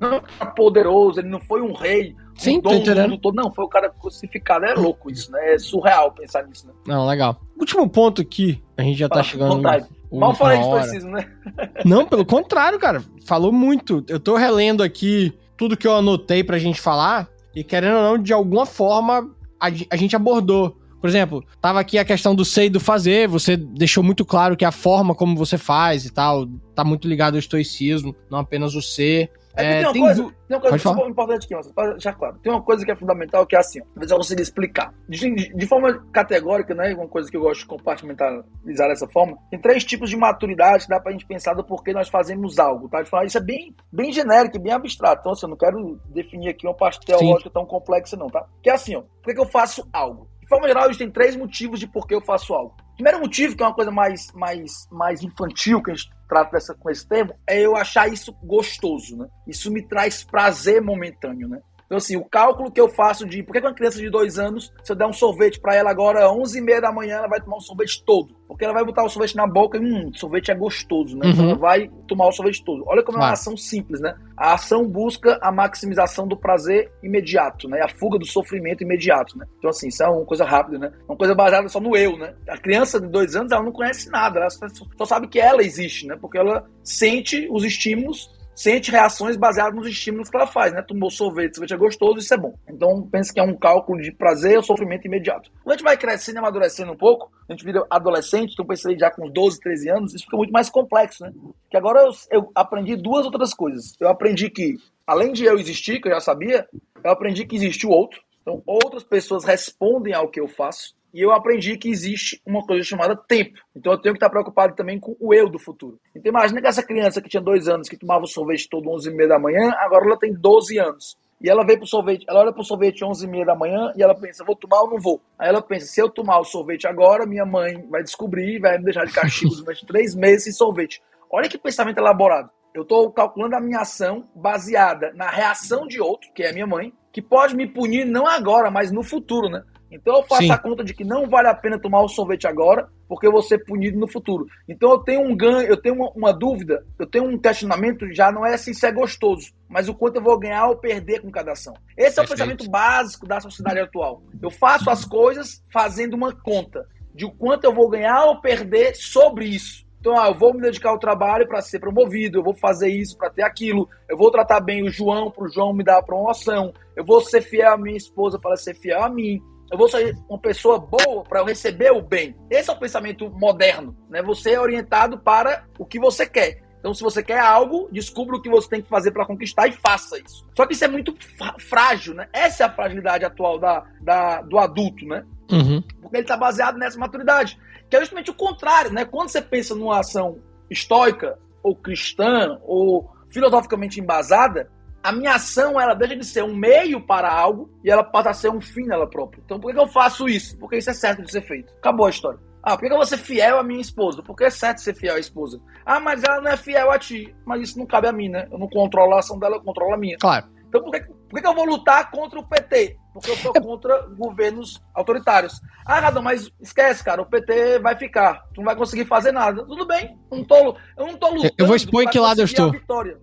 [SPEAKER 3] não é poderoso, ele não foi um rei,
[SPEAKER 2] Sim,
[SPEAKER 3] um
[SPEAKER 2] tô
[SPEAKER 3] dono do
[SPEAKER 2] entendendo.
[SPEAKER 3] mundo todo, não, foi o cara crucificado. É louco isso, né? É surreal pensar nisso, né?
[SPEAKER 2] Não, legal. Último ponto aqui, a gente já tá
[SPEAKER 3] Fala,
[SPEAKER 2] chegando.
[SPEAKER 3] vontade. Mal falei de estoicismo, né? (laughs)
[SPEAKER 2] Não, pelo contrário, cara. Falou muito. Eu tô relendo aqui tudo que eu anotei pra gente falar e querendo ou não, de alguma forma a, a gente abordou. Por exemplo, tava aqui a questão do ser e do fazer, você deixou muito claro que a forma como você faz e tal tá muito ligado ao estoicismo, não apenas o ser.
[SPEAKER 3] É, que
[SPEAKER 2] É,
[SPEAKER 3] tem uma
[SPEAKER 2] tem
[SPEAKER 3] coisa,
[SPEAKER 2] du-
[SPEAKER 3] tem uma coisa
[SPEAKER 2] falar.
[SPEAKER 3] super importante aqui, mas deixar claro. Tem uma coisa que é fundamental que é assim, ó, talvez eu consiga explicar. De, de- forma categórica, né? Uma coisa que eu gosto de compartimentalizar dessa forma. Tem três tipos de maturidade que dá pra gente pensar do porquê nós fazemos algo, tá? De falar, isso é bem, bem genérico e bem abstrato. Então, assim, eu não quero definir aqui uma parte teológica tão complexa, não, tá? Que é assim, ó. Por que, que eu faço algo? De forma geral, existem três motivos de por que eu faço algo. Primeiro motivo, que é uma coisa mais, mais, mais infantil que a gente trata dessa, com esse termo, é eu achar isso gostoso, né? Isso me traz prazer momentâneo, né? Então, assim, o cálculo que eu faço de por que uma criança de dois anos, se eu der um sorvete pra ela agora, 11h30 da manhã, ela vai tomar um sorvete todo. Porque ela vai botar o sorvete na boca e, hum, sorvete é gostoso, né? Então
[SPEAKER 2] Uhum.
[SPEAKER 3] ela vai tomar o sorvete todo. Olha como é uma ação simples, né? A ação busca a maximização do prazer imediato, né? A fuga do sofrimento imediato, né? Então, assim, isso é uma coisa rápida, né? Uma coisa baseada só no eu, né? A criança de dois anos, ela não conhece nada, ela só sabe que ela existe, né? Porque ela sente os estímulos sente reações baseadas nos estímulos que ela faz, né? Tomou sorvete, sorvete é gostoso, isso é bom. Então pensa que é um cálculo de prazer ou sofrimento imediato. Quando a gente vai crescendo e amadurecendo um pouco, a gente vira adolescente, então pensei já com 12, 13 anos, isso fica muito mais complexo, né? Que agora eu, eu aprendi duas outras coisas. Eu aprendi que, além de eu existir, que eu já sabia, eu aprendi que existe o outro. Então, outras pessoas respondem ao que eu faço. E eu aprendi que existe uma coisa chamada tempo. Então eu tenho que estar preocupado também com o eu do futuro. Então imagina que essa criança que tinha dois anos, que tomava sorvete todo 11 e meia da manhã, agora ela tem 12 anos. E ela vem pro sorvete, ela olha pro sorvete 11 e meia da manhã e ela pensa, vou tomar ou não vou? Aí ela pensa, se eu tomar o sorvete agora, minha mãe vai descobrir e vai me deixar de castigo durante (laughs) três meses sem sorvete. Olha que pensamento elaborado. Eu estou calculando a minha ação baseada na reação de outro, que é a minha mãe, que pode me punir não agora, mas no futuro, né? Então eu faço Sim. a conta de que não vale a pena tomar o sorvete agora, porque eu vou ser punido no futuro. Então eu tenho um ganho, eu tenho uma, uma dúvida, eu tenho um questionamento, já não é assim se é gostoso, mas o quanto eu vou ganhar ou perder com cada ação. Esse é o pensamento básico da sociedade atual. Eu faço as coisas fazendo uma conta de o quanto eu vou ganhar ou perder sobre isso. Então, ah, eu vou me dedicar ao trabalho para ser promovido, eu vou fazer isso para ter aquilo, eu vou tratar bem o João para o João me dar a promoção, eu vou ser fiel à minha esposa para ser fiel a mim, eu vou ser uma pessoa boa para eu receber o bem. Esse é o pensamento moderno, né? Você é orientado para o que você quer. Então, se você quer algo, descubra o que você tem que fazer para conquistar e faça isso. Só que isso é muito frágil, né? Essa é a fragilidade atual da, da do adulto, né? Uhum. Porque ele está baseado nessa maturidade. Que é justamente o contrário, né? Quando você pensa numa ação estoica, ou cristã, ou filosoficamente embasada, a minha ação ela deixa de ser um meio para algo e ela passa a ser um fim nela própria. Então por que, eu faço isso? Porque isso é certo de ser feito. Acabou a história. Ah, por que eu vou ser fiel à minha esposa? Porque é certo ser fiel à esposa. Ah, mas ela não é fiel a ti. Mas isso não cabe a mim, né? Eu não controlo a ação dela, eu controlo a minha.
[SPEAKER 2] Claro.
[SPEAKER 3] Então por que, por que eu vou lutar contra o PT? Porque eu sou é contra governos autoritários. Ah, Radon, mas esquece, cara, o PT vai ficar. Tu não vai conseguir fazer nada. Tudo bem, eu não tô, eu não tô lutando.
[SPEAKER 2] Eu vou expor em que lado eu estou.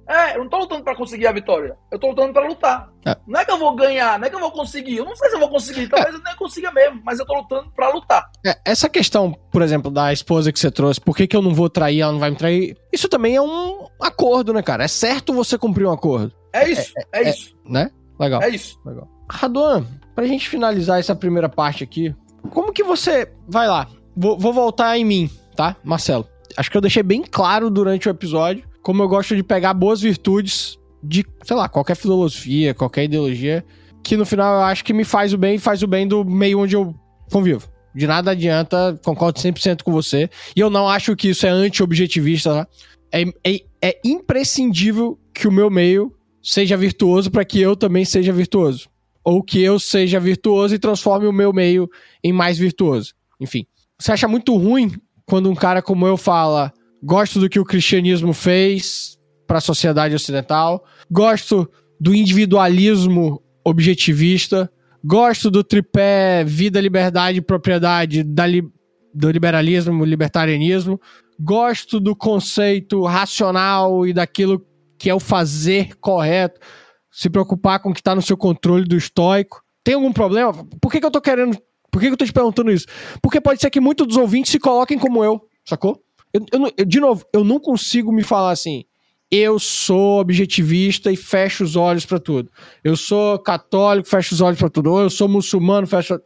[SPEAKER 3] É, eu não tô lutando pra conseguir a vitória. Eu tô lutando pra lutar. É. Não é que eu vou ganhar, não é que eu vou conseguir. Eu não sei se eu vou conseguir, talvez é. eu nem consiga mesmo, mas eu tô lutando pra lutar.
[SPEAKER 2] É, essa questão, por exemplo, da esposa que você trouxe, por que, que eu não vou trair, ela não vai me trair? Isso também é um acordo, né, cara? É certo você cumprir um acordo.
[SPEAKER 3] É isso, é, é, é isso.
[SPEAKER 2] Né? Legal.
[SPEAKER 3] É isso.
[SPEAKER 2] Legal. Raduan, pra gente finalizar essa primeira parte aqui, como que você. Vai lá, vou, vou voltar em mim, tá, Marcelo? Acho que eu deixei bem claro durante o episódio como eu gosto de pegar boas virtudes de, sei lá, qualquer filosofia, qualquer ideologia, que no final eu acho que me faz o bem e faz o bem do meio onde eu convivo. De nada adianta, concordo 100% com você. E eu não acho que isso é anti-objetivista, tá? É, é, é imprescindível que o meu meio seja virtuoso para que eu também seja virtuoso. Ou que eu seja virtuoso e transforme o meu meio em mais virtuoso. Enfim. Você acha muito ruim quando um cara como eu fala: gosto do que o cristianismo fez para a sociedade ocidental, gosto do individualismo objetivista, gosto do tripé vida, liberdade e propriedade da li do liberalismo, libertarianismo, gosto do conceito racional e daquilo que é o fazer correto, se preocupar com o que está no seu controle do estoico. Tem algum problema? Por que, que eu tô querendo. Por que, que eu tô te perguntando isso? Porque pode ser que muitos dos ouvintes se coloquem como eu, sacou? Eu, eu, eu, de novo, eu não consigo me falar assim. Eu sou objetivista e fecho os olhos para tudo. Eu sou católico, fecho os olhos para tudo. Ou eu sou muçulmano, fecho.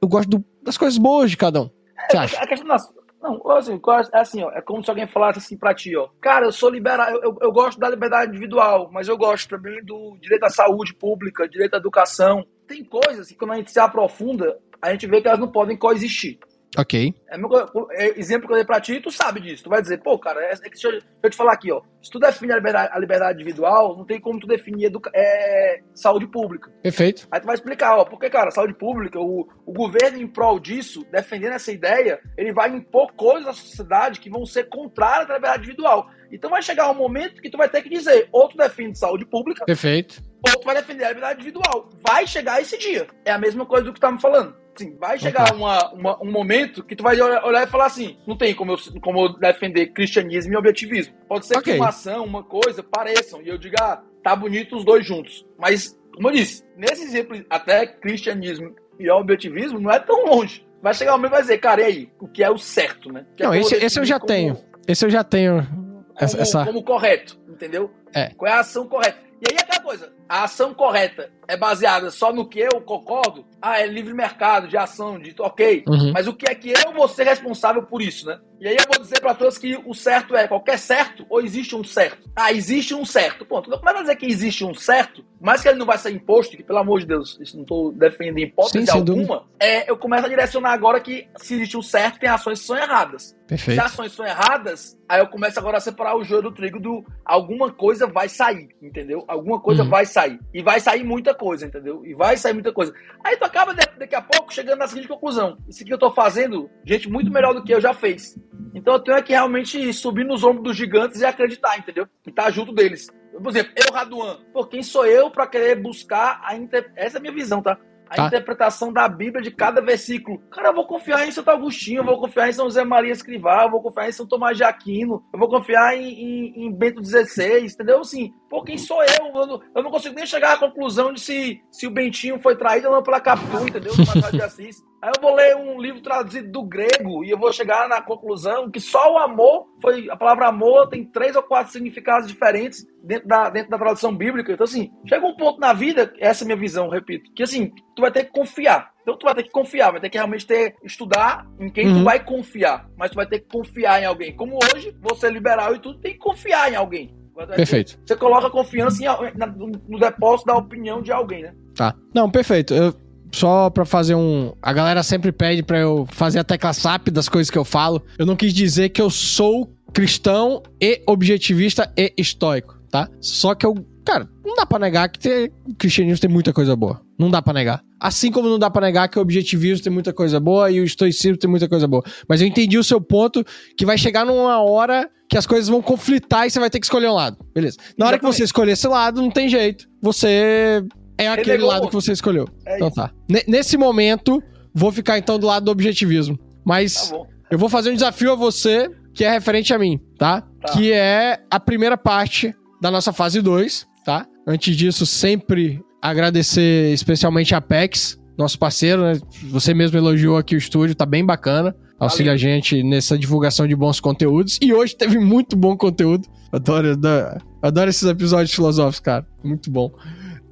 [SPEAKER 2] Eu gosto do, das coisas boas de cada um. Você acha?
[SPEAKER 3] A questão das, não, assim, é assim, ó, é como se alguém falasse assim pra ti, ó. Cara, eu sou liberal, eu, eu gosto da liberdade individual, mas eu gosto também do direito à saúde pública, direito à educação. Tem coisas que quando a gente se aprofunda, a gente vê que elas não podem coexistir.
[SPEAKER 2] Ok.
[SPEAKER 3] É, meu, é, exemplo que eu dei pra ti, tu sabe disso. Tu vai dizer, pô, cara, é, é deixa, eu, deixa, eu, te falar aqui, ó. Se tu define a liberdade, a liberdade individual, não tem como tu definir educa, é, saúde pública.
[SPEAKER 2] Perfeito.
[SPEAKER 3] Aí tu vai explicar, ó, porque, cara, saúde pública, o, o governo em prol disso, defendendo essa ideia, ele vai impor coisas à sociedade que vão ser contrárias à liberdade individual. Então vai chegar um momento que tu vai ter que dizer, ou tu defende saúde pública.
[SPEAKER 2] Perfeito.
[SPEAKER 3] Ou tu vai defender a liberdade individual. Vai chegar esse dia. É a mesma coisa do que tu tá me falando. Sim, vai chegar uma, uma, um momento que tu vai olhar, e falar assim: não tem como eu, como eu defender cristianismo e objetivismo. Pode ser okay. que uma ação, uma coisa pareçam, e eu diga, ah, tá bonito os dois juntos. Mas, como eu disse, nesse exemplo, até cristianismo e objetivismo não é tão longe. Vai chegar um momento e vai dizer, cara, e aí? O que é o certo, né? Que
[SPEAKER 2] não, é esse, esse eu já como, tenho. Esse eu já tenho.
[SPEAKER 3] Como, essa... como correto. entendeu?
[SPEAKER 2] É.
[SPEAKER 3] Qual é a ação correta? E aí aquela coisa, a ação correta é baseada só no que eu concordo? Ah, é livre mercado de ação, de ok.
[SPEAKER 2] Uhum.
[SPEAKER 3] Mas o que é que eu vou ser responsável por isso, né? E aí eu vou dizer para todos que o certo é qualquer certo ou existe um certo? Ah, existe um certo. Ponto. Como é que dizer que existe um certo, mas que ele não vai ser imposto, que pelo amor de Deus, isso não estou defendendo hipótese
[SPEAKER 2] Sim,
[SPEAKER 3] alguma, é, eu começo a direcionar agora que se existe um certo, tem ações que são erradas.
[SPEAKER 2] Perfeito.
[SPEAKER 3] Se ações são erradas, aí eu começo agora a separar o joio do trigo do alguma coisa vai sair, entendeu? Alguma coisa
[SPEAKER 2] Uhum.
[SPEAKER 3] vai sair. E vai sair muita coisa, entendeu? E vai sair muita coisa. Aí tu acaba de- daqui a pouco chegando na seguinte conclusão. Isso que eu tô fazendo, gente muito melhor do que eu já fez. Então eu tenho é que realmente subir nos ombros dos gigantes e acreditar, entendeu? E estar junto deles. Por exemplo, eu, Raduan, pô, quem sou eu pra querer buscar a inter... Essa é a minha visão, tá? A
[SPEAKER 2] Tá.
[SPEAKER 3] interpretação da Bíblia de cada versículo. Cara, eu vou confiar em Santo Agostinho, eu vou confiar em São José Maria Escrivá, eu vou confiar em São Tomás de Aquino, eu vou confiar em, em- em Bento XVI, entendeu? Assim, pô, quem sou eu? Eu não, eu não consigo nem chegar à conclusão de se, se o Bentinho foi traído ou não pela Capitu, entendeu? De Assis. Aí eu vou ler um livro traduzido do grego e eu vou chegar na conclusão que só o amor foi. A palavra amor tem três ou quatro significados diferentes dentro da, dentro da tradução bíblica. Então, assim, chega um ponto na vida, essa é a minha visão, repito, que assim, tu vai ter que confiar. Então tu vai ter que confiar, vai ter que realmente ter, estudar em quem
[SPEAKER 2] Uhum.
[SPEAKER 3] tu vai confiar. Mas tu vai ter que confiar em alguém. Como hoje, você é liberal e tudo, tem que confiar em alguém.
[SPEAKER 2] Perfeito.
[SPEAKER 3] Você coloca confiança em no depósito da opinião de alguém, né?
[SPEAKER 2] Tá. Não, perfeito. Eu, só pra fazer um. A galera sempre pede pra eu fazer a tecla SAP das coisas que eu falo. Eu não quis dizer que eu sou cristão e objetivista e estoico, tá? Só que eu. Cara, não dá pra negar que ter, o cristianismo tem muita coisa boa. Não dá pra negar. Assim como não dá pra negar que o objetivismo tem muita coisa boa e o estoicismo tem muita coisa boa. Mas eu entendi o seu ponto que vai chegar numa hora que as coisas vão conflitar e você vai ter que escolher um lado. Beleza. Na hora que você escolher esse lado, não tem jeito. Você é aquele
[SPEAKER 3] negou
[SPEAKER 2] lado que você escolheu.
[SPEAKER 3] É
[SPEAKER 2] então tá. Ne- Nesse momento, vou ficar então do lado do objetivismo. Mas
[SPEAKER 3] Tá
[SPEAKER 2] eu vou fazer um desafio a você que é referente a mim, tá?
[SPEAKER 3] Tá.
[SPEAKER 2] Que é a primeira parte da nossa fase 2, tá? Antes disso, sempre agradecer especialmente a Apex, nosso parceiro, né? Você mesmo elogiou aqui o estúdio, tá bem bacana. Auxilia a gente nessa divulgação de bons conteúdos. E hoje teve muito bom conteúdo. Adoro, adoro, adoro esses episódios filosóficos, cara. Muito bom.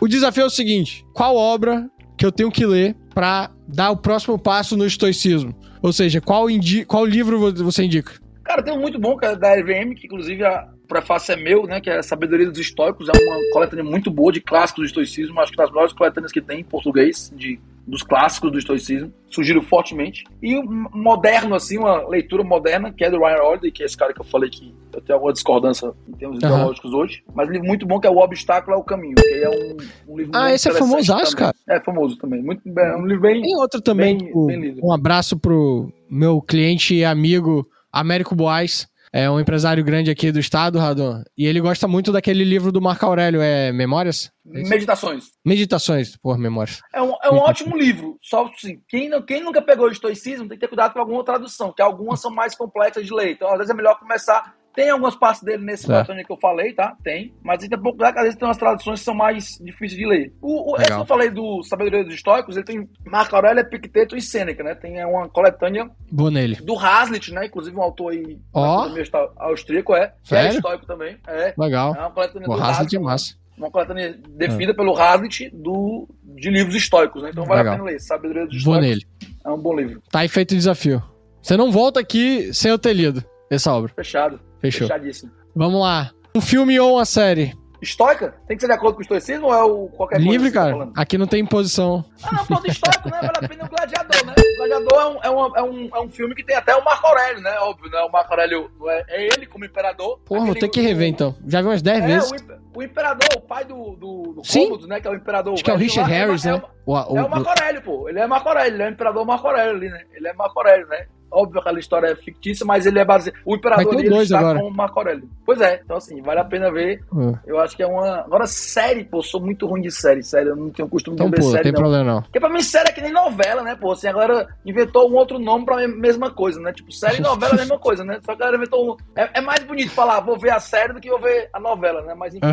[SPEAKER 2] O desafio é o seguinte: qual obra que eu tenho que ler pra dar o próximo passo no estoicismo? Ou seja, qual, qual livro vo- você indica?
[SPEAKER 3] Cara, tem um muito bom é da RVM, que inclusive a prefácio é meu, né? Que é Sabedoria dos Estoicos. É uma coletânea muito boa de clássicos do estoicismo. Acho que das melhores coletâneas que tem em português, de, dos clássicos do estoicismo. Sugiro fortemente. E um moderno, assim, uma leitura moderna, que é do Ryan Holiday, que é esse cara que eu falei que eu tenho alguma discordância em termos
[SPEAKER 2] Aham.
[SPEAKER 3] ideológicos hoje. Mas um livro muito bom que é O Obstáculo é o Caminho, que é um, um livro
[SPEAKER 2] Ah, esse é famosaço,
[SPEAKER 3] também.
[SPEAKER 2] cara.
[SPEAKER 3] É famoso também. Muito, é um livro bem...
[SPEAKER 2] Tem outro também,
[SPEAKER 3] Bem-
[SPEAKER 2] tipo,
[SPEAKER 3] bem lido.
[SPEAKER 2] um abraço pro meu cliente e amigo Américo Boaz. É um empresário grande aqui do estado, Radon. E ele gosta muito daquele livro do Marco Aurélio, é Memórias? É?
[SPEAKER 3] Meditações.
[SPEAKER 2] Meditações, por Memórias.
[SPEAKER 3] É um, é um ótimo livro. Só assim, quem, não, quem nunca pegou o estoicismo tem que ter cuidado com alguma tradução, que algumas são mais complexas de ler. Então, às vezes é melhor começar. Tem algumas partes dele nesse
[SPEAKER 2] Tá.
[SPEAKER 3] coletâneo que eu falei, tá? Tem. Mas tem pouco cuidado que às vezes tem umas traduções que são mais difíceis de ler. O, o esse que eu falei do Sabedoria dos Estoicos, ele tem Marco Aurélio, Epicteto e Sêneca, né? Tem uma coletânea
[SPEAKER 2] Vou nele.
[SPEAKER 3] do Hazlitt, né? Inclusive um autor aí economia austríaco, é. É
[SPEAKER 2] Sério?
[SPEAKER 3] estoico também. É.
[SPEAKER 2] Legal.
[SPEAKER 3] É uma coletânea
[SPEAKER 2] O
[SPEAKER 3] do
[SPEAKER 2] Hazlitt é
[SPEAKER 3] Hazlitt,
[SPEAKER 2] massa.
[SPEAKER 3] uma coletânea definida pelo Hazlitt do, de livros históricos, né? Então vale
[SPEAKER 2] Legal.
[SPEAKER 3] a pena ler. Sabedoria dos Estoicos
[SPEAKER 2] nele.
[SPEAKER 3] é um bom livro.
[SPEAKER 2] Tá aí feito o desafio. Você não volta aqui sem eu ter lido essa obra.
[SPEAKER 3] Fechado.
[SPEAKER 2] Fechou.
[SPEAKER 3] Fechadíssimo.
[SPEAKER 2] Vamos lá. Um filme ou uma série?
[SPEAKER 3] Estoica? Tem que ser de acordo com o estoicismo ou é o qualquer coisa
[SPEAKER 2] Livre,
[SPEAKER 3] que você tá
[SPEAKER 2] cara.
[SPEAKER 3] falando?
[SPEAKER 2] Aqui não tem imposição.
[SPEAKER 3] Ah, não, pronto, estoico, né? Vale a pena o Gladiador, né? O Gladiador é um, é, um, é, um, é um filme que tem até o Marco Aurélio, né? Óbvio, né? O Marco Aurélio é, é ele como imperador.
[SPEAKER 2] Porra, vou ter que rever então. Já vi umas 10
[SPEAKER 3] É,
[SPEAKER 2] vezes.
[SPEAKER 3] o, o imperador, o pai do, do, do
[SPEAKER 2] Sim.
[SPEAKER 3] Cômodo, né? Que é o imperador.
[SPEAKER 2] Acho que é o Richard
[SPEAKER 3] lá, é
[SPEAKER 2] Harris, né? O, o-
[SPEAKER 3] É o Marco Aurélio, pô. Ele é Marco Aurélio, ele é o imperador Marco Aurélio ali, né? Ele é Marco Aurélio, né? Óbvio que aquela história é fictícia, mas ele é baseado. O imperador ele está
[SPEAKER 2] agora.
[SPEAKER 3] com o Marco Aurélio. Pois é, então assim, vale a pena ver.
[SPEAKER 2] Ah,
[SPEAKER 3] Eu acho que é uma. Agora, série, pô, sou muito ruim de série, sério. Eu não tenho costume
[SPEAKER 2] Então
[SPEAKER 3] de ver
[SPEAKER 2] pula,
[SPEAKER 3] série,
[SPEAKER 2] tem
[SPEAKER 3] não.
[SPEAKER 2] problema não.
[SPEAKER 3] Porque pra mim, série é que nem novela, né, pô? Assim, agora inventou um outro nome pra me- mesma coisa, né? Tipo, série e novela é a mesma coisa, né? Só que agora inventou um. É, é mais bonito falar, vou ver a série do que vou ver a novela, né? Mas enfim.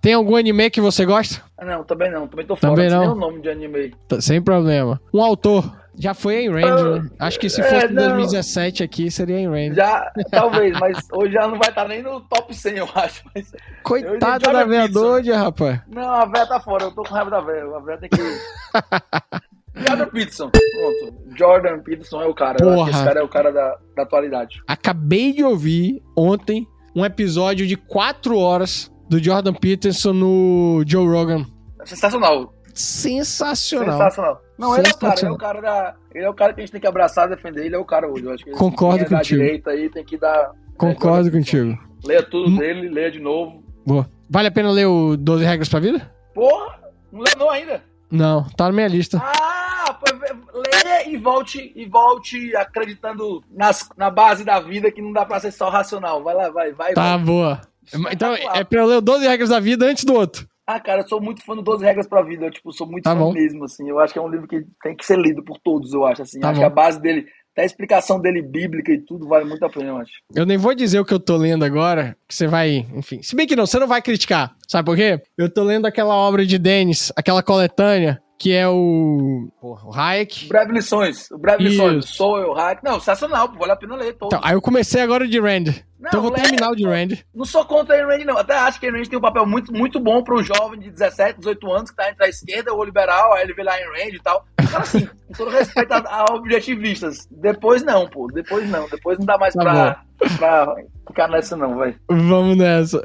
[SPEAKER 2] Tem algum anime que você gosta?
[SPEAKER 3] Ah, Não, também não. Também tô fora.
[SPEAKER 2] Também
[SPEAKER 3] sei
[SPEAKER 2] não.
[SPEAKER 3] nem o nome de anime.
[SPEAKER 2] Tá, Sem problema. Um autor. Já foi em Range, né? Acho que se
[SPEAKER 3] É,
[SPEAKER 2] fosse em
[SPEAKER 3] não.
[SPEAKER 2] 2017 aqui, seria em Range.
[SPEAKER 3] Já, (laughs) talvez, mas hoje já não vai estar nem no top 100, eu acho. Mas,
[SPEAKER 2] Coitada da véia doida, rapaz.
[SPEAKER 3] não, a véia tá fora, eu tô com raiva da véia. A véia tem que. (laughs) Jordan Peterson, pronto. Jordan Peterson é o cara.
[SPEAKER 2] Porra.
[SPEAKER 3] esse cara é o cara da, da atualidade.
[SPEAKER 2] Acabei de ouvir ontem um episódio de 4 horas do Jordan Peterson no Joe Rogan.
[SPEAKER 3] Sensacional.
[SPEAKER 2] Sensacional.
[SPEAKER 3] Sensacional. Não, ele é o cara, ele é
[SPEAKER 2] Sensacional.
[SPEAKER 3] o cara da. Ele é o cara que a gente tem que abraçar, defender, ele é o cara hoje. Eu acho que
[SPEAKER 2] Concordo
[SPEAKER 3] é da
[SPEAKER 2] contigo.
[SPEAKER 3] direita aí tem que dar.
[SPEAKER 2] Concordo
[SPEAKER 3] é,
[SPEAKER 2] contigo.
[SPEAKER 3] Leia tudo
[SPEAKER 2] Hum.
[SPEAKER 3] dele, leia de novo.
[SPEAKER 2] Boa. Vale a pena ler o 12 Regras pra Vida?
[SPEAKER 3] Porra, não leu não ainda.
[SPEAKER 2] Não, tá na minha lista.
[SPEAKER 3] Ah, pô, leia e volte, e volte acreditando nas, na base da vida que não dá pra ser só racional. Vai lá, vai, vai.
[SPEAKER 2] Tá
[SPEAKER 3] vai.
[SPEAKER 2] boa. Então é pra eu ler o 12 Regras da Vida antes do outro.
[SPEAKER 3] Ah, cara, eu sou muito fã do 12 Regras pra Vida. Eu, tipo, sou muito
[SPEAKER 2] Tá
[SPEAKER 3] fã
[SPEAKER 2] bom.
[SPEAKER 3] mesmo, assim. Eu acho que é um livro que tem que ser lido por todos, eu acho, assim.
[SPEAKER 2] Tá
[SPEAKER 3] acho
[SPEAKER 2] bom.
[SPEAKER 3] que a base dele, até a explicação dele bíblica e tudo, vale muito a pena, eu acho.
[SPEAKER 2] Eu nem vou dizer o que eu tô lendo agora, que você vai, enfim. Se bem que não, você não vai criticar. Sabe por quê? Eu tô lendo aquela obra de Dennis, aquela coletânea, que é o. Porra, o Hayek.
[SPEAKER 3] Breve Lições. O Breve
[SPEAKER 2] Isso.
[SPEAKER 3] Lições. Sou eu, Hack. Não, sensacional, vale a pena ler todo.
[SPEAKER 2] Então, aí eu comecei agora de Rand.
[SPEAKER 3] Não,
[SPEAKER 2] então vou
[SPEAKER 3] lê,
[SPEAKER 2] terminar o de Rand.
[SPEAKER 3] Não sou contra a Rand, não. Até acho que a Rand tem um papel muito, muito bom para um jovem de 17, 18 anos que tá entre a esquerda ou liberal, aí ele vê lá a Rand e tal. Cara, assim, com todo respeito a, a objetivistas. Depois não, pô. Depois não. Depois não dá mais
[SPEAKER 2] Tá
[SPEAKER 3] pra, pra ficar nessa, não, vai.
[SPEAKER 2] Vamos nessa.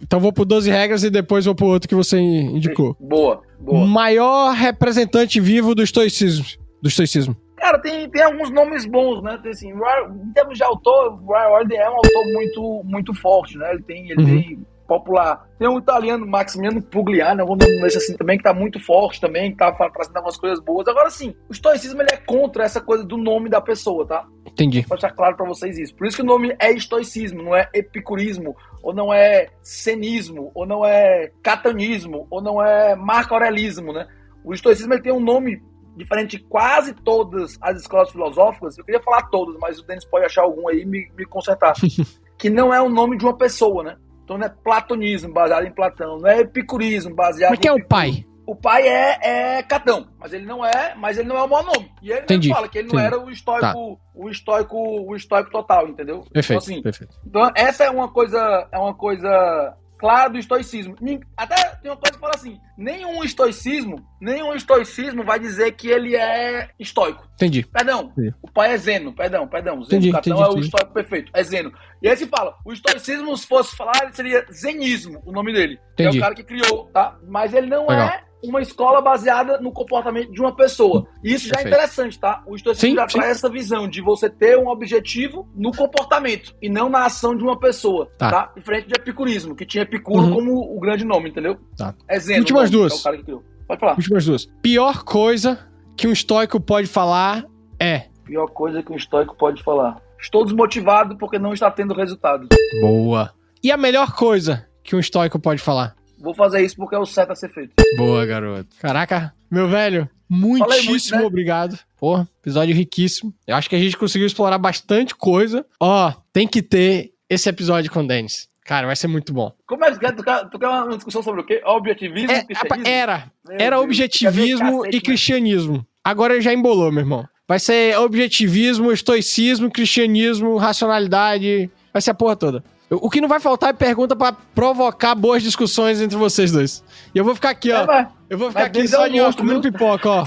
[SPEAKER 2] Então vou pro 12 regras e depois vou pro outro que você indicou.
[SPEAKER 3] Boa, boa.
[SPEAKER 2] Maior representante vivo do estoicismo. Do estoicismo.
[SPEAKER 3] Cara, tem, tem alguns nomes bons, né? Tem, assim, em termos de autor, o Roy Orden é um autor muito, muito forte, né? Ele tem, ele
[SPEAKER 2] Uhum.
[SPEAKER 3] tem popular. Tem um italiano, Maximiano Pugliani, algum nome desse assim também, que tá muito forte também, que tá trazendo algumas coisas boas. Agora sim, o estoicismo ele é contra essa coisa do nome da pessoa, tá?
[SPEAKER 2] Entendi.
[SPEAKER 3] Pode deixar claro pra vocês isso. Por isso que o nome é estoicismo, não é epicurismo, ou não é cenismo, ou não é catanismo, ou não é marco-aurelismo, né? O estoicismo ele tem um nome diferente de quase todas as escolas filosóficas. Eu queria falar todas, mas o Denis pode achar algum aí e me, me consertar. (laughs) que não é o nome de uma pessoa, né? Então não é platonismo, baseado em Platão, não é epicurismo, baseado
[SPEAKER 2] Mas quem é
[SPEAKER 3] em
[SPEAKER 2] o pai?
[SPEAKER 3] O pai é, é Catão, mas ele não é, mas ele não é o maior nome. E ele
[SPEAKER 2] Entendi,
[SPEAKER 3] fala que ele não
[SPEAKER 2] entendi.
[SPEAKER 3] era o estoico,
[SPEAKER 2] Tá.
[SPEAKER 3] o estoico, o estoico total, entendeu?
[SPEAKER 2] Perfeito.
[SPEAKER 3] Então, assim,
[SPEAKER 2] perfeito.
[SPEAKER 3] então, essa é uma coisa, é uma coisa clara do estoicismo. Até tem uma coisa que fala assim: nenhum estoicismo, nenhum estoicismo vai dizer que ele é estoico.
[SPEAKER 2] Entendi.
[SPEAKER 3] Perdão,
[SPEAKER 2] Entendi.
[SPEAKER 3] o pai é Zeno, perdão, perdão. Zeno,
[SPEAKER 2] Entendi,
[SPEAKER 3] Catão
[SPEAKER 2] entendi,
[SPEAKER 3] é o estoico perfeito, é Zeno. E aí se fala, o estoicismo, se fosse falar, seria zenismo, o nome dele. É o cara que criou, tá? Mas ele não
[SPEAKER 2] Legal.
[SPEAKER 3] é uma escola baseada no comportamento de uma pessoa. E isso já é interessante, tá? O estoicismo
[SPEAKER 2] Sim,
[SPEAKER 3] já
[SPEAKER 2] sim.
[SPEAKER 3] traz essa visão de você ter um objetivo no comportamento e não na ação de uma pessoa,
[SPEAKER 2] Tá.
[SPEAKER 3] tá? Diferente de epicurismo, que tinha Epicuro
[SPEAKER 2] Uhum.
[SPEAKER 3] como o grande nome, entendeu?
[SPEAKER 2] Tá.
[SPEAKER 3] É Zeno.
[SPEAKER 2] Últimas
[SPEAKER 3] o nome,
[SPEAKER 2] duas.
[SPEAKER 3] É o cara que criou. Pode falar.
[SPEAKER 2] Últimas duas. Pior coisa que um estoico pode falar é.
[SPEAKER 3] Pior coisa que um estoico pode falar. Estou desmotivado porque não está tendo resultado.
[SPEAKER 2] Boa. E a melhor coisa que um estoico pode falar?
[SPEAKER 3] Vou fazer isso porque é o certo a ser feito.
[SPEAKER 2] Boa, garoto. Caraca, meu velho, muitíssimo
[SPEAKER 3] muito, né?
[SPEAKER 2] obrigado. Porra, episódio riquíssimo. Eu acho que a gente conseguiu explorar bastante coisa. Ó, tem que ter esse episódio com o Denis. Cara, vai ser muito bom.
[SPEAKER 3] Como é que tu quer, tu quer, uma discussão sobre o quê? Objetivismo,
[SPEAKER 2] É,
[SPEAKER 3] cristianismo?
[SPEAKER 2] era.
[SPEAKER 3] Meu
[SPEAKER 2] Era
[SPEAKER 3] Deus,
[SPEAKER 2] objetivismo e
[SPEAKER 3] né?
[SPEAKER 2] cristianismo. Agora já embolou, meu irmão. Vai ser objetivismo, estoicismo, cristianismo, racionalidade. Vai ser a porra toda. O que não vai faltar é pergunta pra provocar boas discussões entre vocês dois. E eu vou ficar aqui, ó.
[SPEAKER 3] É,
[SPEAKER 2] Eu vou ficar aqui só de
[SPEAKER 3] monstro,
[SPEAKER 2] comendo pipoca, ó.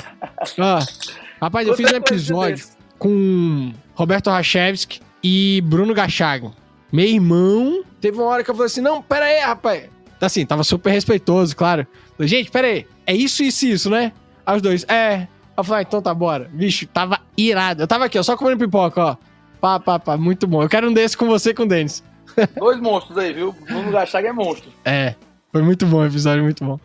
[SPEAKER 2] ó. (laughs) Rapaz, eu fiz um episódio com Roberto Rachevski e Bruno Gachaga. Meu irmão, teve uma hora que eu falei assim: não, pera aí, rapaz. Assim, tava super respeitoso, claro. Falei, gente, pera aí, é isso, isso e isso, né? Aí os dois, é. Eu falei, ah, então tá, bora. Bicho, tava irado. Eu tava aqui, ó, só comendo pipoca, ó. Pá, pá, pá, muito bom. Eu quero um desse com você e com o Denis.
[SPEAKER 3] Dois monstros aí, viu? Bruno Gachaga é monstro.
[SPEAKER 2] É, foi muito bom o episódio, muito bom.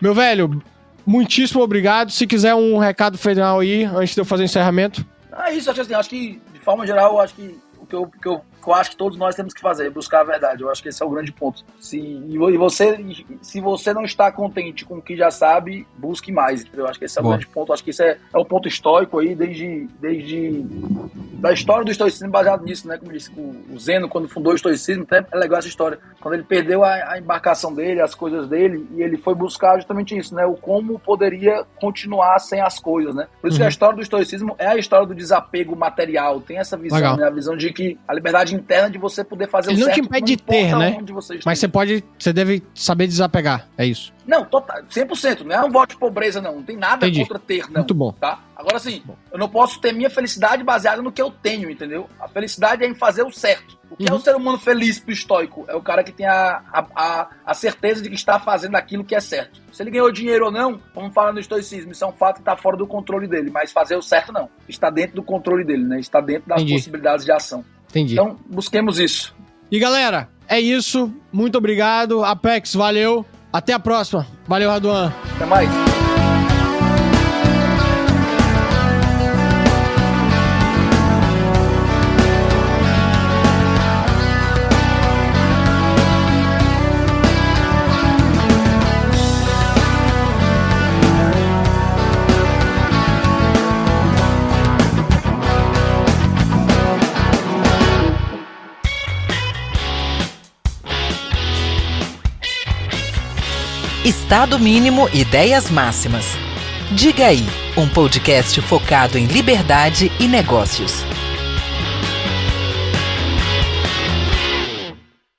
[SPEAKER 2] Meu velho, muitíssimo obrigado. Se quiser um recado final aí, antes de eu fazer o encerramento.
[SPEAKER 3] Ah, isso, acho assim, acho que, de forma geral, acho que o que eu, o que eu que eu acho que todos nós temos que fazer, buscar a verdade. Eu acho que esse é o grande ponto. Se, e você, se você não está contente com o que já sabe, busque mais. Entendeu? Eu acho que esse é o Boa. grande ponto. Eu acho que isso é, é um ponto histórico aí, desde, desde da história do estoicismo baseado nisso, né? Como disse, o Zeno, quando fundou o estoicismo, até é legal essa história. Quando ele perdeu a, a embarcação dele, as coisas dele, e ele foi buscar justamente isso, né? O como poderia continuar sem as coisas, né? Por isso uhum. que a uhum. história do estoicismo é a história do desapego material. Tem essa visão, né? A visão de que a liberdade interna de você poder fazer
[SPEAKER 2] ele
[SPEAKER 3] o certo.
[SPEAKER 2] Ele não te impede de ter, né? Você Mas você pode, você deve saber desapegar, é isso.
[SPEAKER 3] Não, total, 100%. Não é um voto de pobreza, não. Não tem nada Entendi. contra ter, não.
[SPEAKER 2] Muito bom.
[SPEAKER 3] Tá? Agora sim, eu não posso ter minha felicidade baseada no que eu tenho, entendeu? A felicidade é em fazer o certo. O que uhum. é o ser humano feliz pro estoico? É o cara que tem a, a, a, certeza de que está fazendo aquilo que é certo. Se ele ganhou dinheiro ou não, vamos falar no estoicismo, isso é um fato que está fora do controle dele, mas fazer o certo não. Está dentro do controle dele, né? Está dentro das Entendi. possibilidades de ação.
[SPEAKER 2] Entendi.
[SPEAKER 3] Então, busquemos isso.
[SPEAKER 2] E galera, é isso. Muito obrigado. Apex, valeu. Até a próxima. Valeu, Raduan.
[SPEAKER 3] Até mais.
[SPEAKER 1] Estado Mínimo Ideias Máximas. Diga aí, um podcast focado em liberdade e negócios.